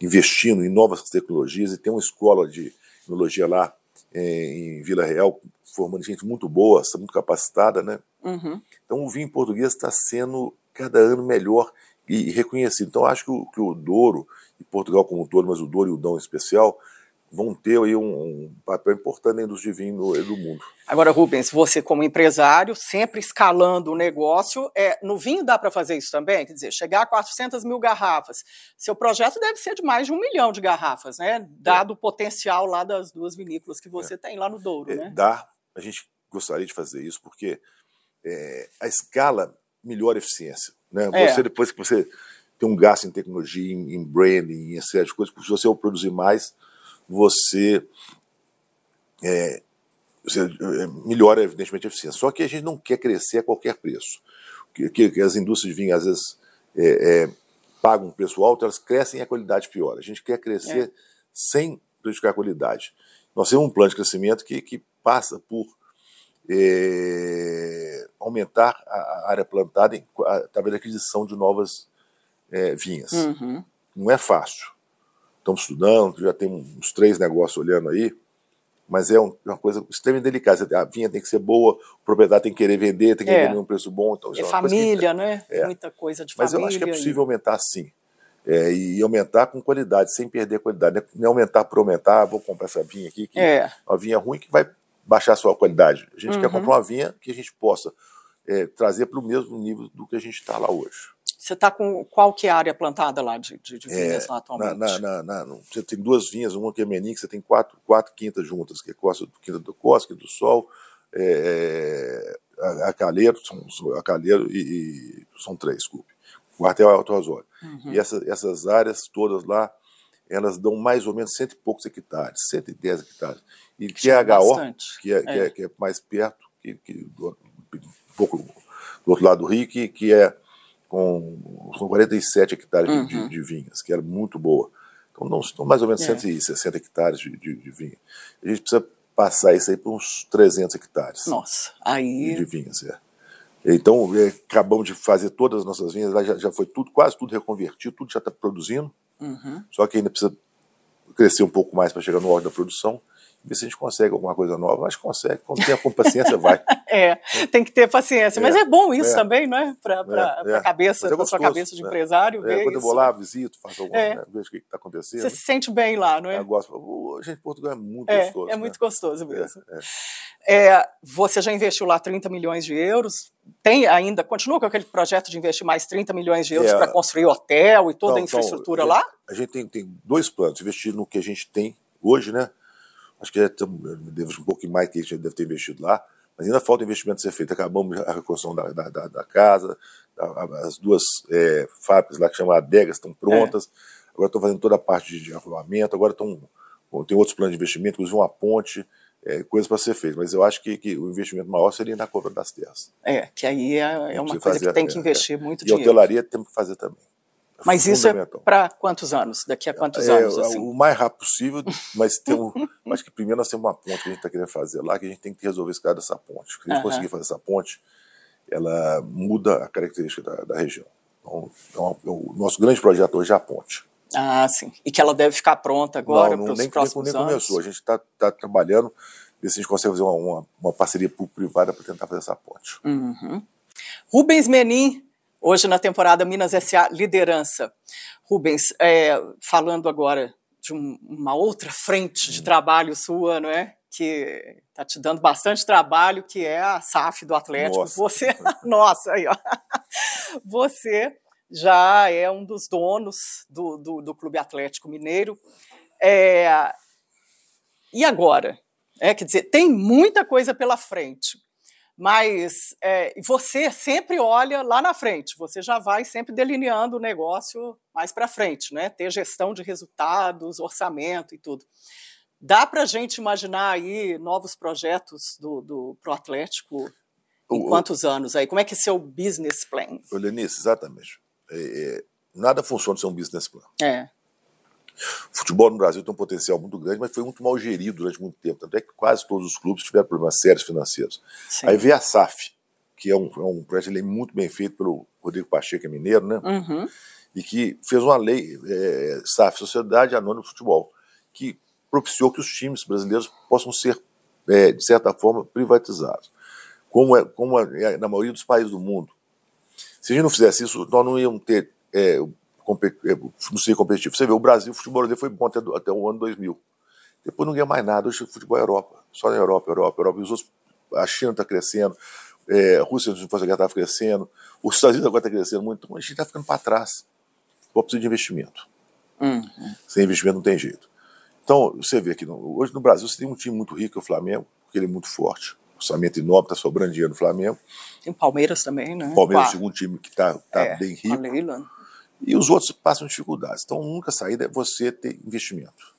investindo em novas tecnologias, e tem uma escola de tecnologia lá eh, em Vila Real, formando gente muito boa, muito capacitada, né? Uhum. Então o vinho português está sendo cada ano melhor e reconhecido. Então acho que o, que o Douro, e Portugal como um todo, mas o Douro e o Dão em especial, vão ter aí um, um papel importante na indústria de vinho no, do mundo. Agora, Rubens, você como empresário, sempre escalando o negócio, é, no vinho dá para fazer isso também? Quer dizer, chegar a 400 mil garrafas. Seu projeto deve ser de mais de um milhão de garrafas, né? Dado o potencial lá das duas vinícolas que você tem lá no Douro, É, né? Dá, a gente gostaria de fazer isso, porque é, a escala melhora a eficiência. Né? É. Você, depois que você tem um gasto em tecnologia, em, em branding, em série de coisas, se você produzir mais, você é, é, melhora, evidentemente, a eficiência. Só que a gente não quer crescer a qualquer preço. Que, que, que as indústrias de vinho, às vezes, é, é, pagam um preço alto, elas crescem e a qualidade piora. A gente quer crescer é. sem prejudicar a qualidade. Nós temos um plano de crescimento que, que passa por é, aumentar a, área plantada através da aquisição de novas é, vinhas. Uhum. Não é fácil. Estamos estudando, já tem uns três negócios olhando aí, mas é uma coisa extremamente delicada. A vinha tem que ser boa, o proprietário tem que querer vender, tem que é. vender um preço bom. Então, é, é família, que, né? É. Muita coisa de mas família. Mas eu acho que é possível e... aumentar sim. É, e aumentar com qualidade, sem perder a qualidade. Não é aumentar por aumentar, ah, vou comprar essa vinha aqui, que é uma vinha ruim que vai baixar a sua qualidade. A gente uhum. quer comprar uma vinha que a gente possa é, trazer para o mesmo nível do que a gente está lá hoje. Você está com qual que é a área plantada lá de, de, de vinhas é, lá atualmente? Na, na, na, você tem duas vinhas, uma que é Menin, que você tem quatro, quatro quintas juntas, que é Costa, Quinta do Costa, do Sol, é, a, a Calheiro, são, a Calheiro e, e, são três, desculpe. Quartel é Alto Osório. Uhum. E essa, essas áreas todas lá, elas dão mais ou menos cento e poucos hectares, 110 hectares. E que, é HO, que é, é. Que, é, que é mais perto, que, que do, um pouco do outro lado do rio, que, que é com, com 47 hectares uhum. de, de, vinhas, que era muito boa. Então, não, estão mais ou menos é. 160 hectares de, de, de vinha. A gente precisa passar isso aí para uns 300 hectares. Nossa, aí. De vinhas, é. Então, é, acabamos de fazer todas as nossas vinhas, lá já, já foi tudo, quase tudo reconvertido, tudo já está produzindo. Uhum. Só que ainda precisa crescer um pouco mais para chegar no ordem da produção ver se a gente consegue alguma coisa nova. Que consegue, quando tem com paciência, vai. é, tem que ter paciência. É, Mas é bom isso é, também, não é? Para é, a é. cabeça, para sua cabeça de né? empresário. É, quando eu vou lá, visito, faço alguma é. né, vejo o que está acontecendo. Você se sente bem lá, não é? Eu gosto. Gente, Portugal é muito gostoso. É né? muito gostoso mesmo. É, você já investiu lá 30 milhões de euros. Tem ainda, continua com aquele projeto de investir mais 30 milhões de euros para construir hotel e toda então, a infraestrutura então, lá? A gente tem, tem dois planos: investir no que a gente tem hoje, né? Acho que já temos um pouco mais que a gente deve ter investido lá, mas ainda falta investimento ser feito. Acabamos a reconstrução da, da, da, da casa, as duas é, fábricas lá que chamam adegas estão prontas, é. agora estão fazendo toda a parte de arruamento, agora estão, tem outros planos de investimento, inclusive uma ponte, é, coisas para ser feitas. Mas eu acho que, que, o investimento maior seria na compra das terras. É, que aí é, é uma coisa fazer, que tem que é, investir muito e dinheiro. E a hotelaria temos que fazer também. Mas isso é para quantos anos? Daqui a quantos é, anos? Assim? O mais rápido possível, mas tem um, acho que primeiro nós temos uma ponte que a gente está querendo fazer lá, que a gente tem que resolver esse caso dessa ponte. Se a gente uhum. conseguir fazer essa ponte, ela muda a característica da, da região. Então, então, o nosso grande projeto hoje é a ponte. Ah, sim. E que ela deve ficar pronta agora para os próximos nem, nem começou. A gente está tá trabalhando, ver se a gente consegue fazer uma, uma, uma parceria público-privada para tentar fazer essa ponte. Uhum. Rubens Menin, hoje na temporada Minas S.A. Liderança. Rubens, é, falando agora de um, uma outra frente de trabalho sua, não é? Que está te dando bastante trabalho, que é a SAF do Atlético. Nossa. Você, nossa, aí, ó. Você já é um dos donos do, do, do Clube Atlético Mineiro. É, e agora? É, quer dizer, tem muita coisa pela frente mas é, você sempre olha lá na frente, você já vai sempre delineando o negócio mais para frente, né? ter gestão de resultados, orçamento e tudo. Dá para a gente imaginar aí novos projetos do, do Pro Atlético em o, quantos o, anos aí? Como é que é seu business plan? Lenice, exatamente. É, é, nada funciona sem um business plan. É. O futebol no Brasil tem um potencial muito grande, mas foi muito mal gerido durante muito tempo. Tanto é que quase todos os clubes tiveram problemas sérios financeiros. Sim. Aí veio a SAF, que é um, é um projeto de lei muito bem feito pelo Rodrigo Pacheco, que é mineiro, né? Uhum. E que fez uma lei, é, SAF, Sociedade Anônima Futebol, que propiciou que os times brasileiros possam ser, é, de certa forma, privatizados. Como é, como é na maioria dos países do mundo. Se a gente não fizesse isso, nós não íamos ter é, é, não ser competitivo. Você vê, o Brasil, o futebol brasileiro foi bom até, até o ano 2000. Depois não ganha mais nada. Hoje o futebol é Europa. Só na Europa, Europa, Europa. E os outros, a China está crescendo, é, a Rússia, se fosse a guerra, estava crescendo, os Estados Unidos agora está crescendo muito. Então a gente está ficando para trás. Só precisa de investimento. Uhum. Sem investimento não tem jeito. Então, você vê que hoje no Brasil você tem um time muito rico, que é o Flamengo, porque ele é muito forte. Orçamento enorme, está sobrando dinheiro no Flamengo. Tem o Palmeiras também, né? Palmeiras é o segundo time que está tá é, bem rico. A e os outros passam dificuldades. Então, a única saída é você ter investimento.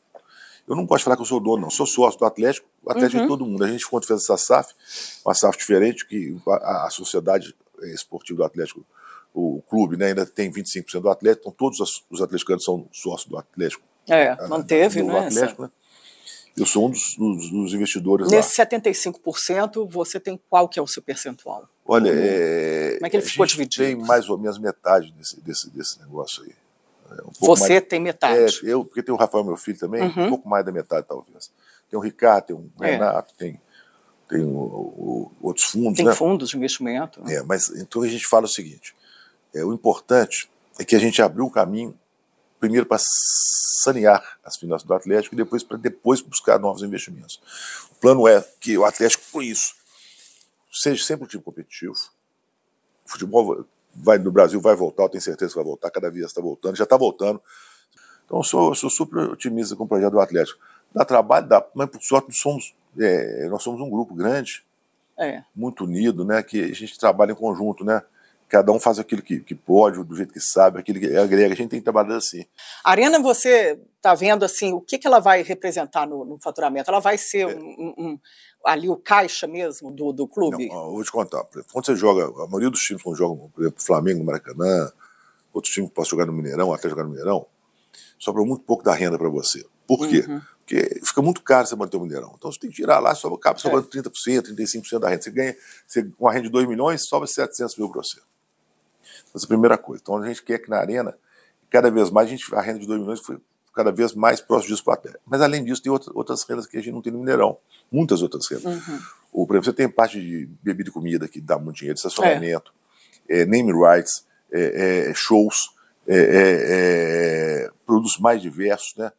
Eu não de falar que eu sou dono, não. Sou sócio do Atlético, o Atlético é uhum. é todo mundo. A gente, quando fez essa SAF, uma SAF diferente, que a, a sociedade esportiva do Atlético, o clube, né, ainda tem 25% do Atlético, então todos os atleticanos são sócios do Atlético. É, ah, manteve, do né? Atlético, né? Eu sou um dos, dos, dos investidores Nesse lá. 75%, você tem qual que é o seu percentual? Olha, é, como é que ele ficou dividido? Tem mais ou menos metade desse, desse, desse negócio aí. É um você mais, tem metade? É, eu, porque tem o Rafael, meu filho também, uhum. um pouco mais da metade talvez. Tem o Ricardo, tem o é. Renato, tem, tem o, o, outros fundos. Tem né? fundos de investimento. É, mas então a gente fala o seguinte: é, o importante é que a gente abriu um caminho, primeiro para sanear as finanças do Atlético e depois para depois buscar novos investimentos. O plano é que o Atlético, com isso, seja sempre um time competitivo. O futebol vai, no Brasil vai voltar, eu tenho certeza que vai voltar, cada vez está voltando, já está voltando. Então eu sou, eu sou super otimista com o projeto do Atlético. Dá trabalho, dá, mas por sorte nós somos, é, nós somos um grupo grande, é. muito unido, né? Que a gente trabalha em conjunto, né? Cada um faz aquilo que, que pode, do jeito que sabe, aquilo que agrega. A gente tem que trabalhar assim. A Arena, você está vendo assim, o que, que ela vai representar no, no faturamento? Ela vai ser é. um, um, ali o caixa mesmo do, do clube? Não, vou te contar. Quando você joga, a maioria dos times, quando jogam, por exemplo, Flamengo Maracanã, outros times que possam jogar no Mineirão, até jogar no Mineirão, sobra muito pouco da renda para você. Por quê? Uhum. Porque fica muito caro você manter o Mineirão. Então você tem que tirar lá, sobra, acaba sobrando é. 30%, 35% da renda. Você ganha, você, com a renda de 2 milhões, sobra 700 mil para você. Essa é a primeira coisa. Então a gente quer que na arena, cada vez mais, a, gente, a renda de 2 milhões foi cada vez mais próximo disso para a terra. Mas além disso, tem outras, outras rendas que a gente não tem no Mineirão. Muitas outras rendas. Uhum. O, por exemplo, você tem parte de bebida e comida que dá muito dinheiro, estacionamento, é. É, name rights, é, é shows, é, é, produtos mais diversos, né?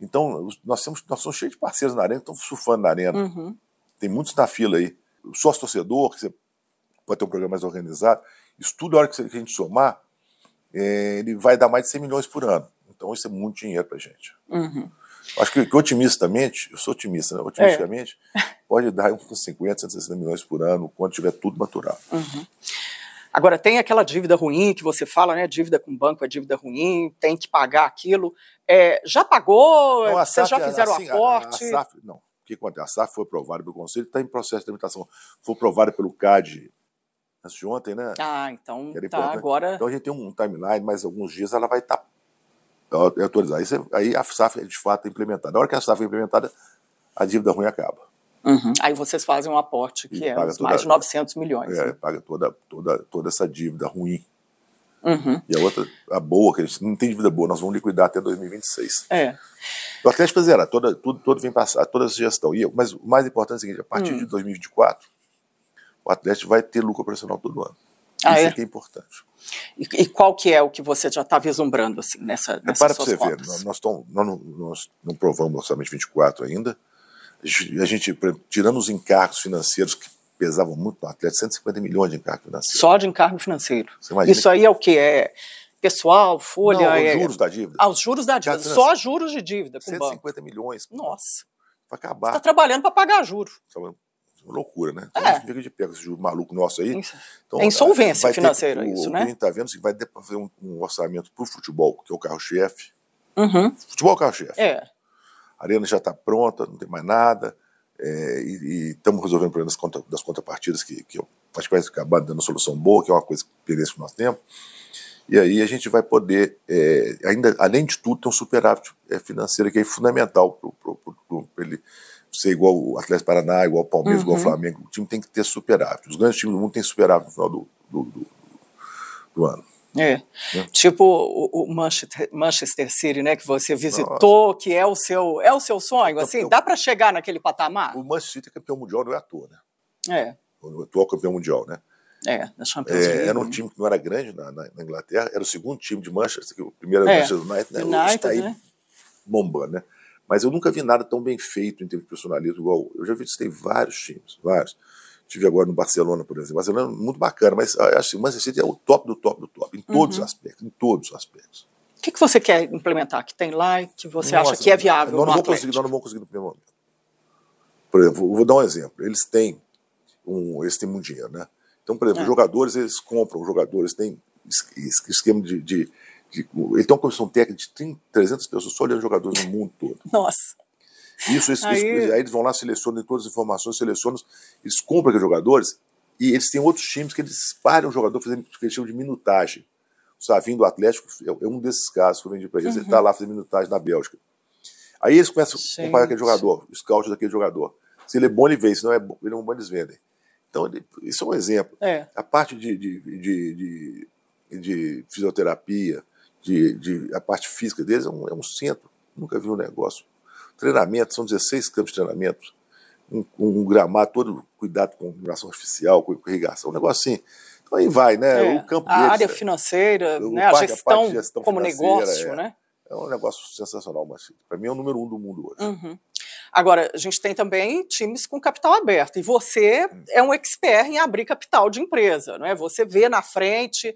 Então, nós, temos, nós somos cheios de parceiros na arena, estão surfando na arena. Uhum. Tem muitos na fila aí. O sócio torcedor, que você pode ter um programa mais organizado. Isso tudo, a hora que a gente somar, é, ele vai dar mais de 100 milhões por ano. Então isso é muito dinheiro para a gente. Uhum. Acho que, que, otimistamente, eu sou otimista, né? otimisticamente, é. pode dar uns 50, 160 milhões por ano, quando tiver tudo maturado. Uhum. Agora, tem aquela dívida ruim que você fala, né? Dívida com banco é dívida ruim, tem que pagar aquilo. É, já pagou? Não, Vocês já fizeram assim, aporte? A, a SAF, não. O que acontece? A SAF foi aprovada pelo Conselho, está em processo de tramitação. Foi aprovada pelo CAD antes de ontem, né? Ah, então tá, agora... Então a gente tem um timeline, mais alguns dias ela vai estar tá autorizada. Aí, você, aí a SAF é de fato implementada. Na hora que a SAF é implementada, a dívida ruim acaba. Uhum. Aí vocês fazem um aporte que e é mais de 900 milhões. É, né? paga toda, toda, toda essa dívida ruim. Uhum. E a outra, a boa, que a gente não tem dívida boa, nós vamos liquidar até 2026. É. O Atlético zerar, toda, tudo, todo vem passar, toda essa gestão. E, mas o mais importante é o seguinte: a partir hum. de 2024, o Atlético vai ter lucro operacional todo ano. Ah, Isso é? é que é importante. E, e, qual que é o que você já está vislumbrando assim, nessa, é, nessas Para você contas? ver, nós, nós, tom, nós, não, nós não provamos o orçamento 24 ainda. A gente, a gente, tirando os encargos financeiros que pesavam muito no Atlético, 150 milhões de encargos financeiros. Só de encargo financeiro. Isso aí é o que? É pessoal, folha? Não, é... os juros da dívida. Ah, os juros da dívida. Só juros de dívida com 150 banco. milhões. Nossa. Vai acabar. Está trabalhando para pagar juros. Loucura, né? Então, é. a gente fica de pé com esse maluco nosso aí. Então, é insolvência financeira isso, o, né? O que a gente está vendo que vai fazer um, um orçamento para o futebol, que é o carro-chefe. Uhum. Futebol é o carro-chefe. É. A arena já está pronta, não tem mais nada. É, e estamos resolvendo o problema das, conta, das contrapartidas, que, que eu acho que vai acabar dando solução boa, que é uma coisa que que nós temos. E aí a gente vai poder, é, ainda, além de tudo, ter um superávit é, financeiro que é fundamental para ele ser igual o Atlético Paraná, igual o Palmeiras, uhum. igual o uhum. Flamengo. O time tem que ter superávit. Os grandes times do mundo têm superávit no final do, do, do, do ano. É. é. Tipo o, o Manchester, Manchester, City, né, que você visitou, Nossa. que é o seu é o seu sonho, assim, dá para chegar naquele patamar? O Manchester City é campeão mundial não é à toa, né? É. O atual campeão mundial, né? É, Champions é, League. Era um né? time que não era grande na, na, na, Inglaterra, era o segundo time de Manchester, que o primeiro era é. Manchester United, né? United, está aí né? bombando, né? Mas eu nunca vi nada tão bem feito em termos de personalismo igual. Eu já visitei vários times, vários. Tive agora no Barcelona, por exemplo. Barcelona é muito bacana, mas acho que o Manchester City é o top do top do top, em todos uhum. os aspectos, em todos os aspectos. O que, que você quer implementar que tem lá e que você Nossa, acha que é viável? Nós não, vamos conseguir, nós não vamos conseguir no primeiro momento. Por exemplo, vou dar um exemplo. Eles têm um, eles têm muito dinheiro, né? Então, por exemplo, é. jogadores, eles compram, jogadores têm esquema de, de de, ele tem uma comissão técnica de 30, 300 pessoas só olhando jogadores no mundo todo. Nossa. Isso, eles, aí... Eles, aí eles vão lá, selecionam todas as informações, selecionam, eles compram aqueles jogadores e eles têm outros times que eles espalham o jogador fazendo o que eles chamam de minutagem. O Savinho do Atlético é, é um desses casos que eu vendi para eles, uhum. ele está lá fazendo minutagem na Bélgica. Aí eles começam Gente. a comparar aquele jogador, o scout daquele jogador. Se ele é bom, ele vê, se não é bom, ele não é bom, eles vendem. Então, isso é um exemplo. É. A parte de, de, de, de, de fisioterapia, de, de, a parte física deles é um, é um centro. Nunca vi um negócio. Treinamento, são 16 campos de treinamento. Um, um, gramado todo cuidado com iluminação artificial, com irrigação, um negócio assim. Então aí vai, né? É. O campo a deles, área financeira, né? a, gestão, a gestão como negócio, é. né? É um negócio sensacional, mas para mim é o número um do mundo hoje. Uhum. Agora, a gente tem também times com capital aberto, e você hum. é um expert em abrir capital de empresa, não é? Você vê na frente,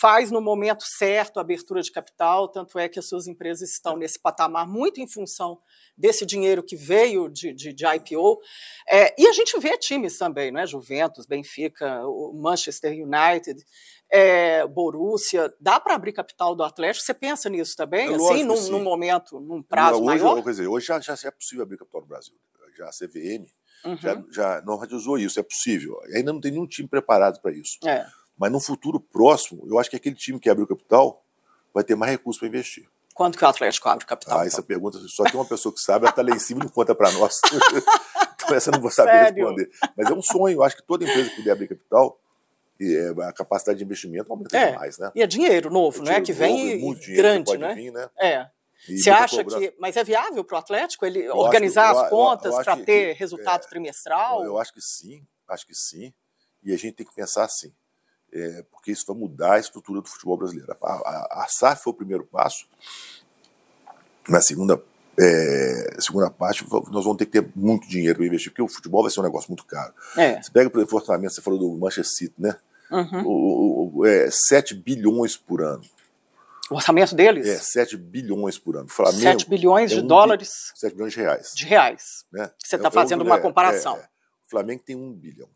faz no momento certo a abertura de capital, tanto é que as suas empresas estão nesse patamar muito em função desse dinheiro que veio de, de, de IPO. É, e a gente vê times também, não é? Juventus, Benfica, Manchester United, é, Borussia. Dá para abrir capital do Atlético? Você pensa nisso também? É assim, num, num, momento, num prazo hoje, maior? Quer dizer, hoje já, já é possível abrir capital no Brasil. Já a CVM uhum. já, já normatizou isso, é possível. Ainda não tem nenhum time preparado para isso. É. Mas no futuro próximo, eu acho que aquele time que abriu capital vai ter mais recursos para investir. Quando que o Atlético abre capital? Ah, então? essa pergunta, só tem uma pessoa que sabe, ela está lá em cima e não conta para nós. então essa eu não vou saber Sério? responder. Mas é um sonho, eu acho que toda empresa que puder abrir capital, é, a capacidade de investimento aumenta é. demais, né? E é dinheiro novo, é né? Que vem novo, grande, né? Vir, né? É. E Você acha que. Mas é viável para o Atlético ele eu organizar as contas para ter resultado é, trimestral? Eu acho que sim, acho que sim. E a gente tem que pensar assim é, porque isso vai mudar a estrutura do futebol brasileiro. A, a, a SAF foi o primeiro passo. Na segunda, é, segunda parte, nós vamos ter que ter muito dinheiro para investir, porque o futebol vai ser um negócio muito caro. É. Você pega, por exemplo, orçamento, você falou do Manchester City, né? Uhum. O, o, é, 7 bilhões por ano. O orçamento deles? É, 7 bilhões por ano. Flamengo 7 bilhões é de um dólares? 7 bilhões de reais. De reais. Né? Você está é, fazendo uma é, comparação. É, o Flamengo tem 1 bilhão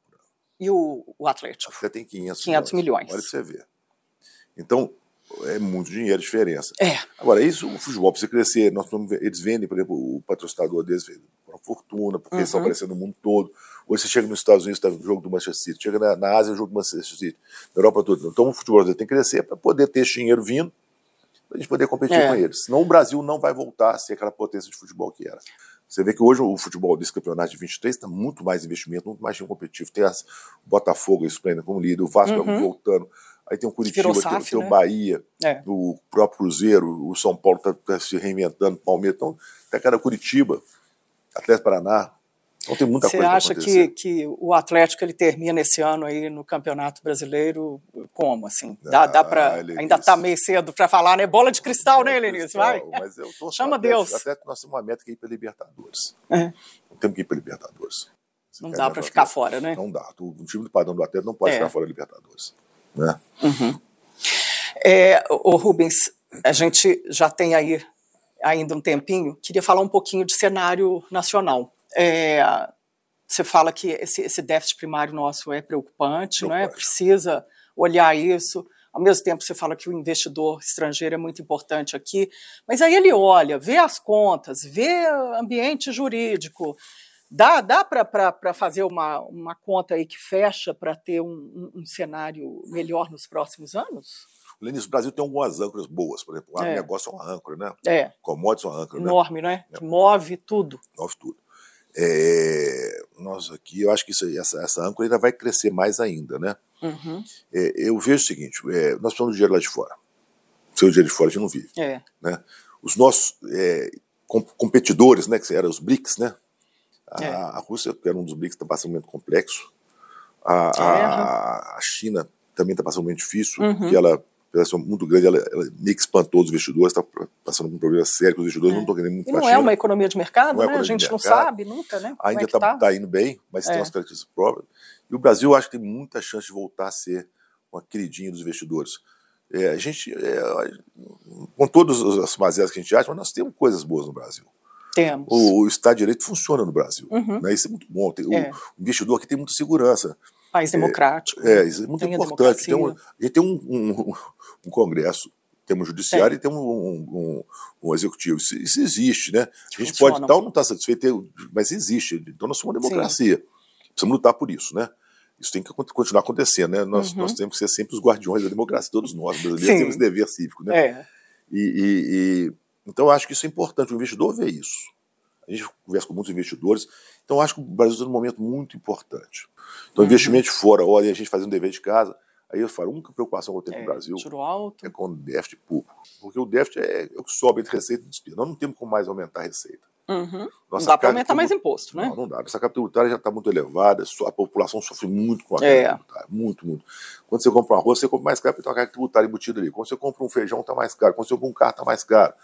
e o, o Atlético? Até tem 500, 500 milhões. Olha para você ver. Então, é muito dinheiro a diferença. É. Agora, isso, o futebol precisa crescer. Nós eles vendem, por exemplo, o patrocinador deles uma fortuna, porque uhum. eles estão uhum. aparecendo no mundo todo. Hoje você chega nos Estados Unidos, está no jogo do Manchester City. Chega na, na Ásia, o jogo do Manchester City. Na Europa toda. Então, o futebol tem que crescer para poder ter esse dinheiro vindo, para a gente poder competir é. com eles. Senão o Brasil não vai voltar a ser aquela potência de futebol que era. Você vê que hoje o futebol desse campeonato de 23 está muito mais investimento, muito mais competitivo. Tem as, o Botafogo esplêndido como líder, o Vasco uhum. voltando. Aí tem o Curitiba, tem, tem, o né? Bahia, é. o próprio Cruzeiro, o São Paulo está tá se reinventando, o Palmeiras. Então, tá cada Curitiba, Atlético Paraná, então tem muita Você coisa acha que, que o Atlético ele termina esse ano aí no Campeonato Brasileiro como assim? Dá, ah, dá para ainda está meio cedo para falar, né? Bola de cristal, Bola né, Lenice? Vai. Mas eu Chama Deus. Até nós temos uma meta que é ir para Libertadores. É. Não temos que ir para Libertadores. não dá para ficar fora, né? Não dá. O time do padrão do Atlético não pode é. ficar fora da Libertadores, né? Uhum. É, o Rubens, a gente já tem aí ainda um tempinho. Queria falar um pouquinho de cenário nacional. É, você fala que esse, esse, déficit primário nosso é preocupante, não é? Precisa olhar isso. Ao mesmo tempo, você fala que o investidor estrangeiro é muito importante aqui, mas aí ele olha, vê as contas, vê ambiente jurídico. Dá, dá para fazer uma, uma conta aí que fecha para ter um, um, cenário melhor nos próximos anos? Lenice, o Brasil tem algumas âncoras boas, por exemplo, o é. negócio é uma âncora, né? É. Commodities é uma âncora. Né? Enorme, né? É. Move tudo. Move tudo. É, nós aqui, eu acho que isso, essa, essa âncora ainda vai crescer mais ainda, né? Uhum. É, eu vejo o seguinte, é, nós precisamos do dinheiro lá de fora. Sem o dinheiro de fora a gente não vive. É. Né? Os nossos é, competidores, né, que eram os BRICS, né? A, é. a Rússia, que era um dos BRICS, está passando um momento complexo. A, a, a China também está passando um momento difícil, uhum. porque ela operação muito grande, ela, ela meio que espantou os investidores, está passando por um problema sério que os investidores é. não estão querendo muito E não é uma economia de mercado, é né? A gente não sabe nunca, né? Ainda está é tá? tá indo bem, mas é. tem umas características próprias. E o Brasil, acho que tem muita chance de voltar a ser uma queridinha dos investidores. É, a gente, é, com todas as mazelas que a gente acha, mas nós temos coisas boas no Brasil. Temos. O, o Estado de Direito funciona no Brasil. Uhum. Né? Isso é muito bom. Tem, é. o investidor aqui tem muita segurança. País democrático. É, é isso é muito importante. Tem um, a gente tem um, um, um, congresso Temos um judiciário é. e temos um, um, um, executivo. Isso, isso existe, né? A gente pode estar ou não estar satisfeito, mas existe. Então nós somos uma democracia. Sim. Precisamos lutar por isso, né? Isso tem que continuar acontecendo, né? Nós, uhum. nós temos que ser sempre os guardiões da democracia, todos nós, brasileiros, Sim. temos dever cívico, né? É. E, e, e, então, eu acho que isso é importante, o investidor vê isso. A gente conversa com muitos investidores, então acho que o Brasil está num momento muito importante. Então, uhum. investimento fora, olha, a gente fazendo dever de casa, Aí eu falo, a única preocupação que eu tenho é, com o Brasil alto. é com o déficit público. Porque o déficit é, é o que sobe entre receita e despesa. Nós não temos como mais aumentar a receita. Uhum. Não dá para aumentar mais imposto, né? Não, não dá. Nossa carga tributária já está muito elevada, a população sofre muito com a carga é. tributária. Muito, muito. Quando você compra um arroz, você compra mais caro porque tem uma carga tributária embutida ali. Quando você compra um feijão, está mais caro. Quando você compra um carro, está mais caro.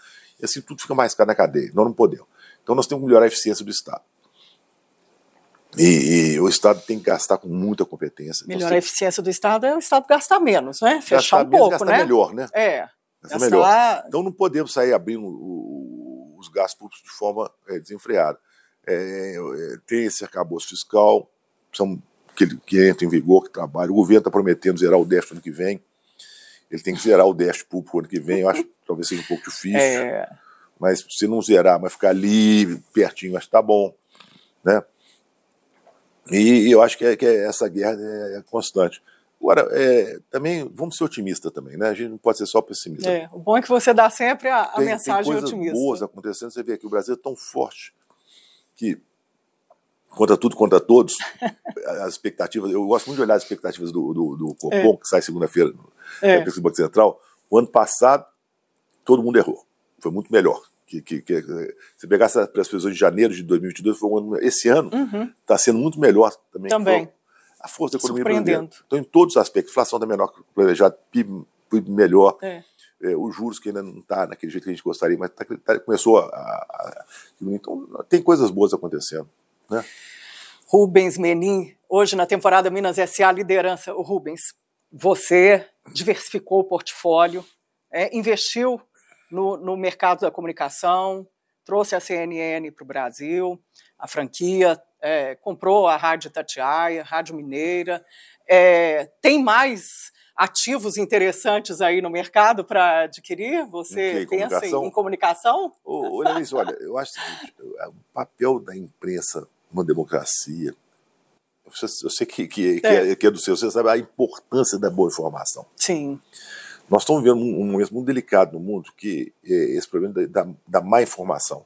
E assim tudo fica mais caro na cadeia. Nós não podemos. Então nós temos que melhorar a eficiência do Estado. E, e, o Estado tem que gastar com muita competência. Melhorar a eficiência do Estado é o Estado gastar menos, né? Fechar gastar um menos, pouco, gastar né? melhor, né? É. Gastar, gastar melhor. Então não podemos sair abrindo o, os gastos públicos de forma é, desenfreada. É, é, tem esse arcabouço fiscal, são, que, que entra em vigor, que trabalha. O governo está prometendo zerar o déficit ano que vem. Ele tem que zerar o déficit público ano que vem. Eu acho que talvez seja um pouco difícil. É. Mas se não zerar, mas ficar ali, pertinho, acho que está bom. Né? E, eu acho que, é, que é, essa guerra é, é constante. Agora, é, também, vamos ser otimistas também, né? A gente não pode ser só pessimista. É, o bom é que você dá sempre a, a tem, mensagem tem coisas otimista. boas acontecendo, você vê que o Brasil é tão forte que, contra tudo, contra todos, as expectativas, eu gosto muito de olhar as expectativas do, do, do Copom, é. que sai segunda-feira no é. Banco Central. O ano passado, todo mundo errou. Foi muito melhor que, que, que se pegasse as previsões de janeiro de 2022, foi um ano, esse ano está uhum. sendo muito melhor também. Também. A força da economia brasileira. Então, em todos os aspectos, inflação está menor que planejado, PIB, PIB melhor, é. É, os juros que ainda não está naquele jeito que a gente gostaria, mas tá, tá, começou a, a, Então, tem coisas boas acontecendo. Né? Rubens Menin, hoje na temporada Minas SA Liderança. O Rubens, você diversificou o portfólio, é, investiu no, no mercado da comunicação, trouxe a CNN para o Brasil, a franquia, é, comprou a Rádio Tatiaia, Rádio Mineira. É, tem mais ativos interessantes aí no mercado para adquirir? Você pensa comunicação? Em, em, comunicação? olha isso, olha, eu acho o o papel da imprensa numa democracia, eu sei que, que, que, é. é. que é do seu, você sabe a importância da boa informação. Sim. Nós estamos vivendo um momento muito delicado no mundo, que é esse problema da, da, má informação.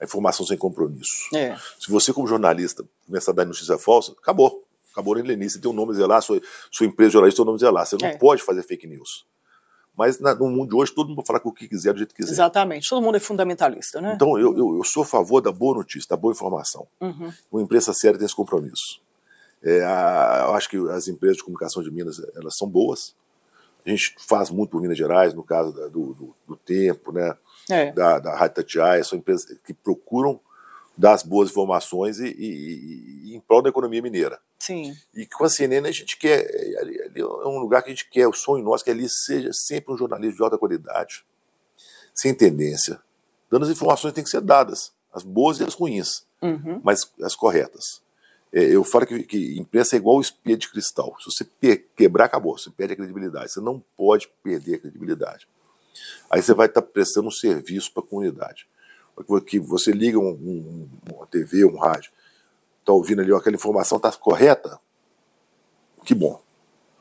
A informação sem compromisso. É. Se você, como jornalista, começar a dar notícia falsa, acabou. Acabou nem Você tem um nome zelar, sua, sua empresa jornalista tem um nome zelar. Você não é. pode fazer fake news. Mas na, no mundo de hoje, todo mundo pode falar com o que quiser, do jeito que quiser. Exatamente. Todo mundo é fundamentalista, né? Então, eu, eu, eu sou a favor da boa notícia, da boa informação. Uhum. Uma imprensa séria tem esse compromisso. É, a, eu acho que as empresas de comunicação de Minas, elas são boas. A gente faz muito por Minas Gerais, no caso da, do, do, do, Tempo, né? É. da, da Rádio Tatiaia, são empresas que procuram dar as boas informações e, e, e, em prol da economia mineira. Sim. E com a CNN a gente quer, ali, ali é um lugar que a gente quer, o sonho nosso é que ali seja sempre um jornalismo de alta qualidade, sem tendência, dando as informações que têm que ser dadas, as boas e as ruins, uhum. mas as corretas. É, eu falo que, que imprensa é igual o espelho de cristal. Se você quebrar, acabou. Você perde a credibilidade. Você não pode perder a credibilidade. Aí você vai estar prestando um serviço para a comunidade. Que você liga um, um, uma TV, um rádio, está ouvindo ali, aquela informação está correta, que bom.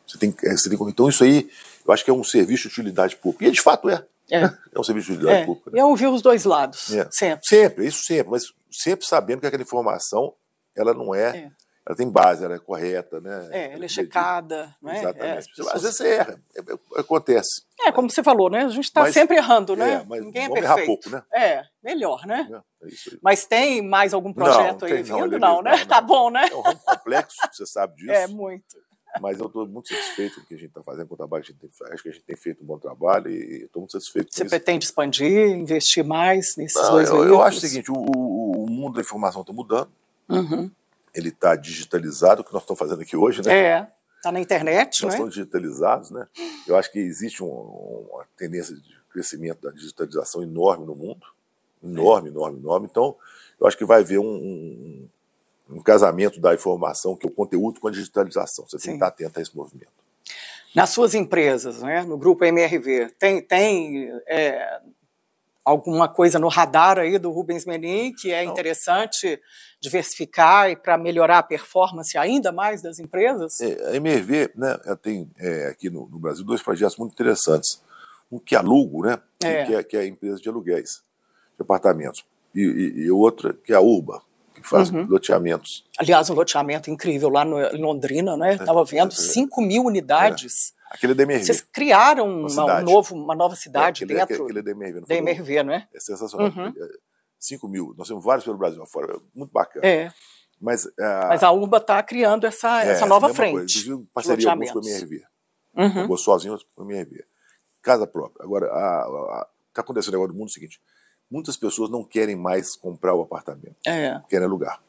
Você tem, é, você tem, então isso aí, eu acho que é um serviço de utilidade pública. E de fato é. É, é um serviço de utilidade é. pública. Né? E ouvir os dois lados, é. sempre. Sempre, isso sempre, mas sempre sabendo que aquela informação ela não é, é, ela tem base, ela é correta, né? É, ela é checada, não é? Exatamente. É, Às vezes você erra, é, é, acontece. É, como você falou, né? A gente está sempre errando, né? É, mas Ninguém é perfeito. Errar pouco, né? É, melhor, né? É, é mas tem mais algum projeto não, aí tem, vindo? Não, não, né? Não, tá bom, né? É um ramo complexo, você sabe disso. É, muito. Mas eu estou muito satisfeito com o que a gente está fazendo, com o trabalho que a gente tem Acho que a gente tem feito um bom trabalho e estou muito satisfeito com Você pretende expandir, investir mais nesses não, dois eu, eu acho o seguinte, o, o, o mundo da informação está mudando. Uhum ele está digitalizado, o que nós estamos fazendo aqui hoje, né? É, está na internet, nós né? estamos digitalizados, né? Eu acho que existe um, uma tendência de crescimento da digitalização enorme no mundo, enorme, é. enorme, enorme. Então, eu acho que vai haver um, um, um, casamento da informação, que é o conteúdo com a digitalização. Você Sim. tem que estar atento a esse movimento. Nas suas empresas, né, no grupo MRV, tem, tem é, alguma coisa no radar aí do Rubens Menin que é interessante diversificar e para melhorar a performance ainda mais das empresas? É, a MRV né, tem é, aqui no, no, Brasil dois projetos muito interessantes. Um que é alugo, né, é. Que, é, que é a empresa de aluguéis de apartamentos, e, e, e outra que é a Urba, que faz uhum. loteamentos. Aliás, um loteamento incrível lá no, em Londrina, né? Estava é, vendo, 5 mil unidades. Aquele é MRV. Vocês criaram uma, um novo, uma nova cidade é, aquele, dentro aquele é da MRV. Não é? É sensacional. Uhum. 5 mil. Nós temos vários pelo Brasil afora. Muito bacana. É. Mas, uh, Mas a URBA está criando essa, é, essa nova frente. Inclusive, parceria com a MRV. Uhum. Vou sozinho com a MRV. Casa própria. Agora, está acontecendo agora no mundo o seguinte: muitas pessoas não querem mais comprar o apartamento. É. Querem alugar.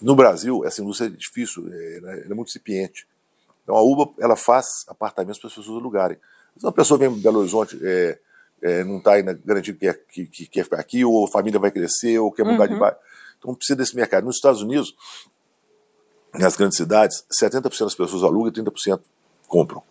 No Brasil, essa indústria é difícil, é, é, é muito incipiente. Então a UBA ela faz apartamentos para as pessoas alugarem. Se uma pessoa vem de Belo Horizonte, é, é, não está ainda garantido que, é, que, que, quer ficar aqui, ou a família vai crescer, ou quer mudar uhum. de bairro. Então precisa desse mercado. Nos Estados Unidos, nas grandes cidades, 70% das pessoas alugam e 30% compram.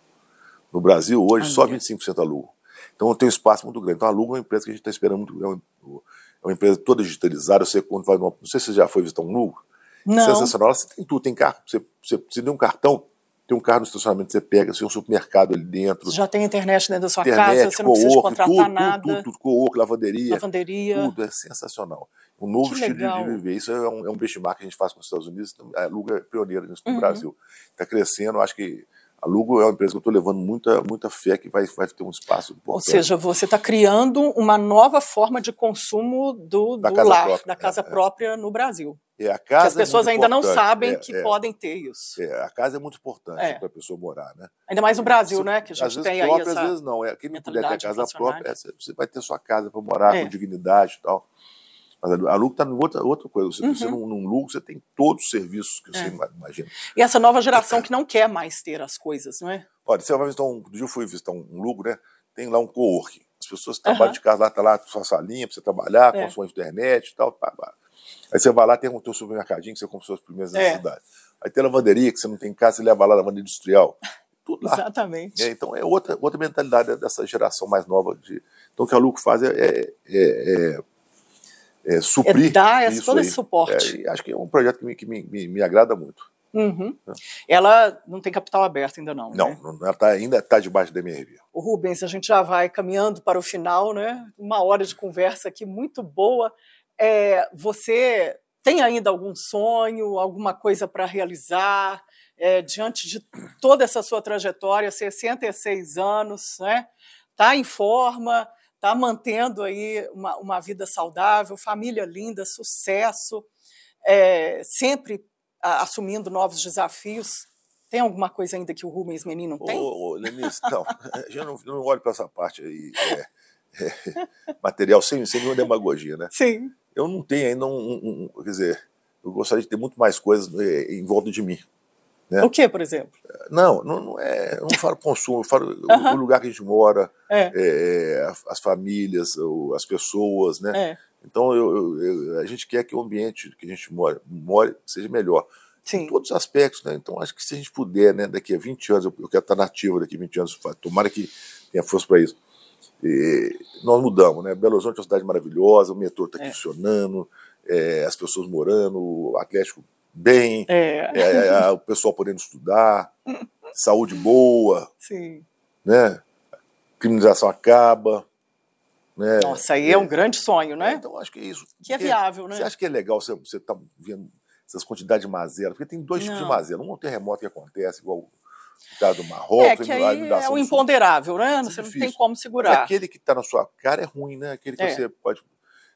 No Brasil, hoje, só 25% alugam. Então tem um espaço muito grande. Então a Lugo é uma empresa que a gente está esperando muito. É uma, é uma, empresa toda digitalizada. Você quando vai numa, Não sei se você já foi visitar um Lugo. Não. Sensacional. Você tem tudo, tem carro. Você, você, você tem um cartão, tem um carro no estacionamento, você pega, você tem um supermercado ali dentro. Você já tem internet dentro da sua internet, casa, você não precisa contratar tudo, nada. Tudo, tudo, tudo, co lavanderia. Lavanderia. Tudo, é sensacional. Um novo que estilo legal. de viver. Isso é um, é um benchmark que a gente faz com os Estados Unidos. A Luga é pioneira nisso no uhum. Brasil. Está crescendo, acho que a Lugo é uma empresa que eu estou levando muita, muita fé que vai, vai ter um espaço importante. Ou seja, você está criando uma nova forma de consumo do, da do casa lar, própria, da casa é, própria é. no Brasil. É, a casa que as pessoas é ainda não importante. sabem é, que é. podem ter isso. É, a casa é muito importante para a pessoa morar, né? Ainda mais no Brasil, né? Que a gente às tem vezes própria, aí essa às vezes não. É, quem não puder ter a casa própria, você vai ter sua casa para morar com dignidade e tal. Mas a Lugo está em outra, outra coisa. Você, uhum. você num, num Lugo, você tem todos os serviços que você imagina. E essa nova geração que não quer mais ter as coisas, não é? Olha, você vai visitar um. dia eu fui visitar um, um Lugo, né? Tem lá um co-working. As pessoas que trabalham de casa lá, tá lá sua salinha para você trabalhar, é. com a sua internet e tal. Pá, pá. Aí você vai lá, tem um teu supermercadinho que você compra suas primeiras é. necessidades. Aí tem lavanderia que você não tem em casa, você leva lá lavanderia industrial. Tudo lá. Exatamente. É, então é outra, outra mentalidade dessa geração mais nova. De... Então o que a Luco faz é, é, é, suprir. É dar todo aí. esse suporte. É, acho que é um projeto que me, que me, me, me agrada muito. Uhum. É. Ela não tem capital aberto ainda não. Não, né? ela tá, ainda está debaixo da MRV. O Rubens, a gente já vai caminhando para o final, né? Uma hora de conversa aqui muito boa. É, você tem ainda algum sonho, alguma coisa para realizar? É, diante de toda essa sua trajetória, 66 anos, né? Tá em forma, tá mantendo aí uma, uma vida saudável, família linda, sucesso, é, sempre assumindo novos desafios. Tem alguma coisa ainda que o Rubens Menino não tem? Ô, ô Lenice, não, eu não, não olho para essa parte aí. É, é, material sem, sem nenhuma demagogia, né? Sim. Eu não tenho ainda um, um, um, Quer dizer, eu gostaria de ter muito mais coisas é, em volta de mim. Né? O que, por exemplo? Não, não, não é, eu não falo consumo, eu falo uh -huh. o lugar que a gente mora, é. É, as famílias, as pessoas, né? É. Então eu, eu, a gente quer que o ambiente que a gente mora, more seja melhor. Sim. Em todos os aspectos, né? Então acho que se a gente puder, né, daqui a 20 anos, eu, quero estar nativo daqui a 20 anos, tomara que tenha força para isso. E nós mudamos, né? Belo Horizonte é uma cidade maravilhosa, o metrô está é. funcionando, é, as pessoas morando, o Atlético bem, é. É, é, o pessoal podendo estudar, saúde boa, Sim. né? Criminalização acaba. Né? Nossa, aí é, um grande sonho, né? então acho que é isso. Que é viável, né? Você acha que é legal você estar tá vendo essas quantidades de mazela? Porque tem dois Não. tipos de mazela. Um é terremoto que acontece, igual do Marrocos. É, que aí é o imponderável, né? Você não tem como segurar. E aquele que está na sua cara é ruim, né? Aquele que é. você pode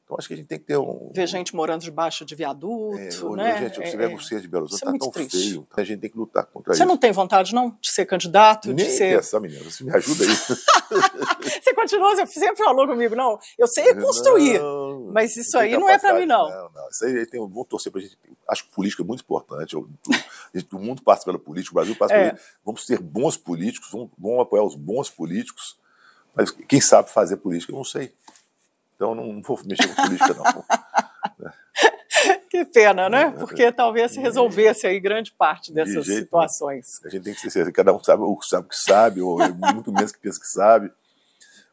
então acho que a gente tem que ter um. Ver gente morando debaixo de viaduto. É, né? Gente, você é, vê você de Belo Horizonte, tá é tão triste. feio. Então a gente tem que lutar contra você isso. Você não tem vontade, não, de ser candidato? Nem de ser... essa, menina. Você me ajuda aí. você continua, você sempre falou comigo, não. Eu sei construir. Não, mas isso aí não é para mim, não. Não, não. Isso aí tem, vamos torcer pra gente. Acho que política é muito importante. O, o mundo passa pela política, o Brasil passa é. pela Vamos ter bons políticos, vamos, vamos apoiar os bons políticos. Mas quem sabe fazer política, eu não sei. Então não vou mexer com política, não. Que pena, né? Porque talvez se resolvesse aí grande parte dessas de situações. A gente tem que ser certo, cada um sabe o que sabe, ou é muito menos que pensa que sabe,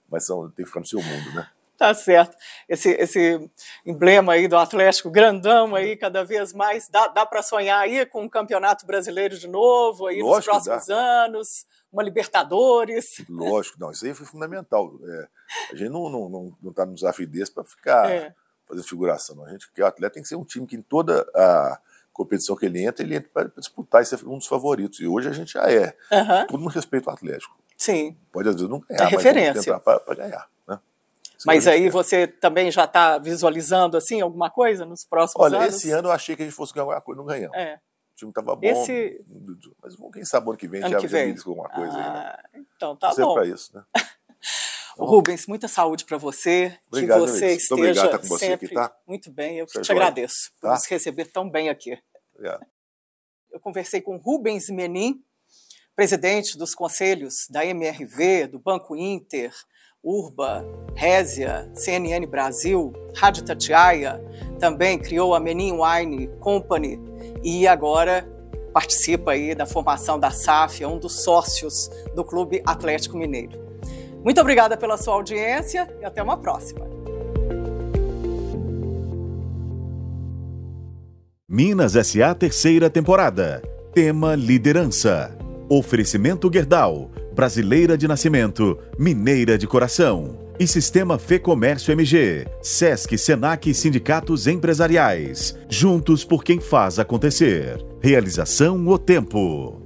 mas são, tem que ficar no seu mundo, né? Tá certo. Esse, esse emblema aí do Atlético grandão aí, cada vez mais, dá, dá para sonhar aí com um campeonato brasileiro de novo aí Lógico, nos próximos dá. anos, uma Libertadores. Lógico, não, isso aí foi fundamental. É, a gente não está não, não, não tá desafio desse para ficar é. fazendo figuração. Não. A gente quer o atleta tem que ser um time que em toda a competição que ele entra, ele entra para disputar e ser um dos favoritos. E hoje a gente já é. Uhum. Todo mundo respeita o Atlético. Sim. Pode às vezes não ganhar, é referência. mas tentar para ganhar. Mas aí você também já está visualizando assim alguma coisa nos próximos Olha, anos? Olha, esse ano eu achei que a gente fosse ganhar alguma coisa, não ganhamos. É. O time estava bom. Esse... Mas quem sabe ano que vem ano já, que vem. já alguma coisa ah, aí, né? Então tá Você bom. É para isso, né? Rubens, muita saúde para você. Obrigado, que você esteja obrigado tá com você sempre aqui, tá? muito bem. Eu que te agradeço tá? por nos receber tão bem aqui. Obrigado. Eu conversei com Rubens Menin, presidente dos conselhos da MRV, do Banco Inter, Urba, Résia, CNN Brasil, Rádio Tatiaia, também criou a Menin Wine Company e agora participa aí da formação da SAF, é um dos sócios do Clube Atlético Mineiro. Muito obrigada pela sua audiência e até uma próxima. Minas SA terceira temporada. Tema Liderança. Oferecimento Gerdau, brasileira de nascimento, mineira de coração. E Sistema Fê Comércio MG, Sesc, Senac e Sindicatos Empresariais. Juntos por quem faz acontecer. Realização O Tempo.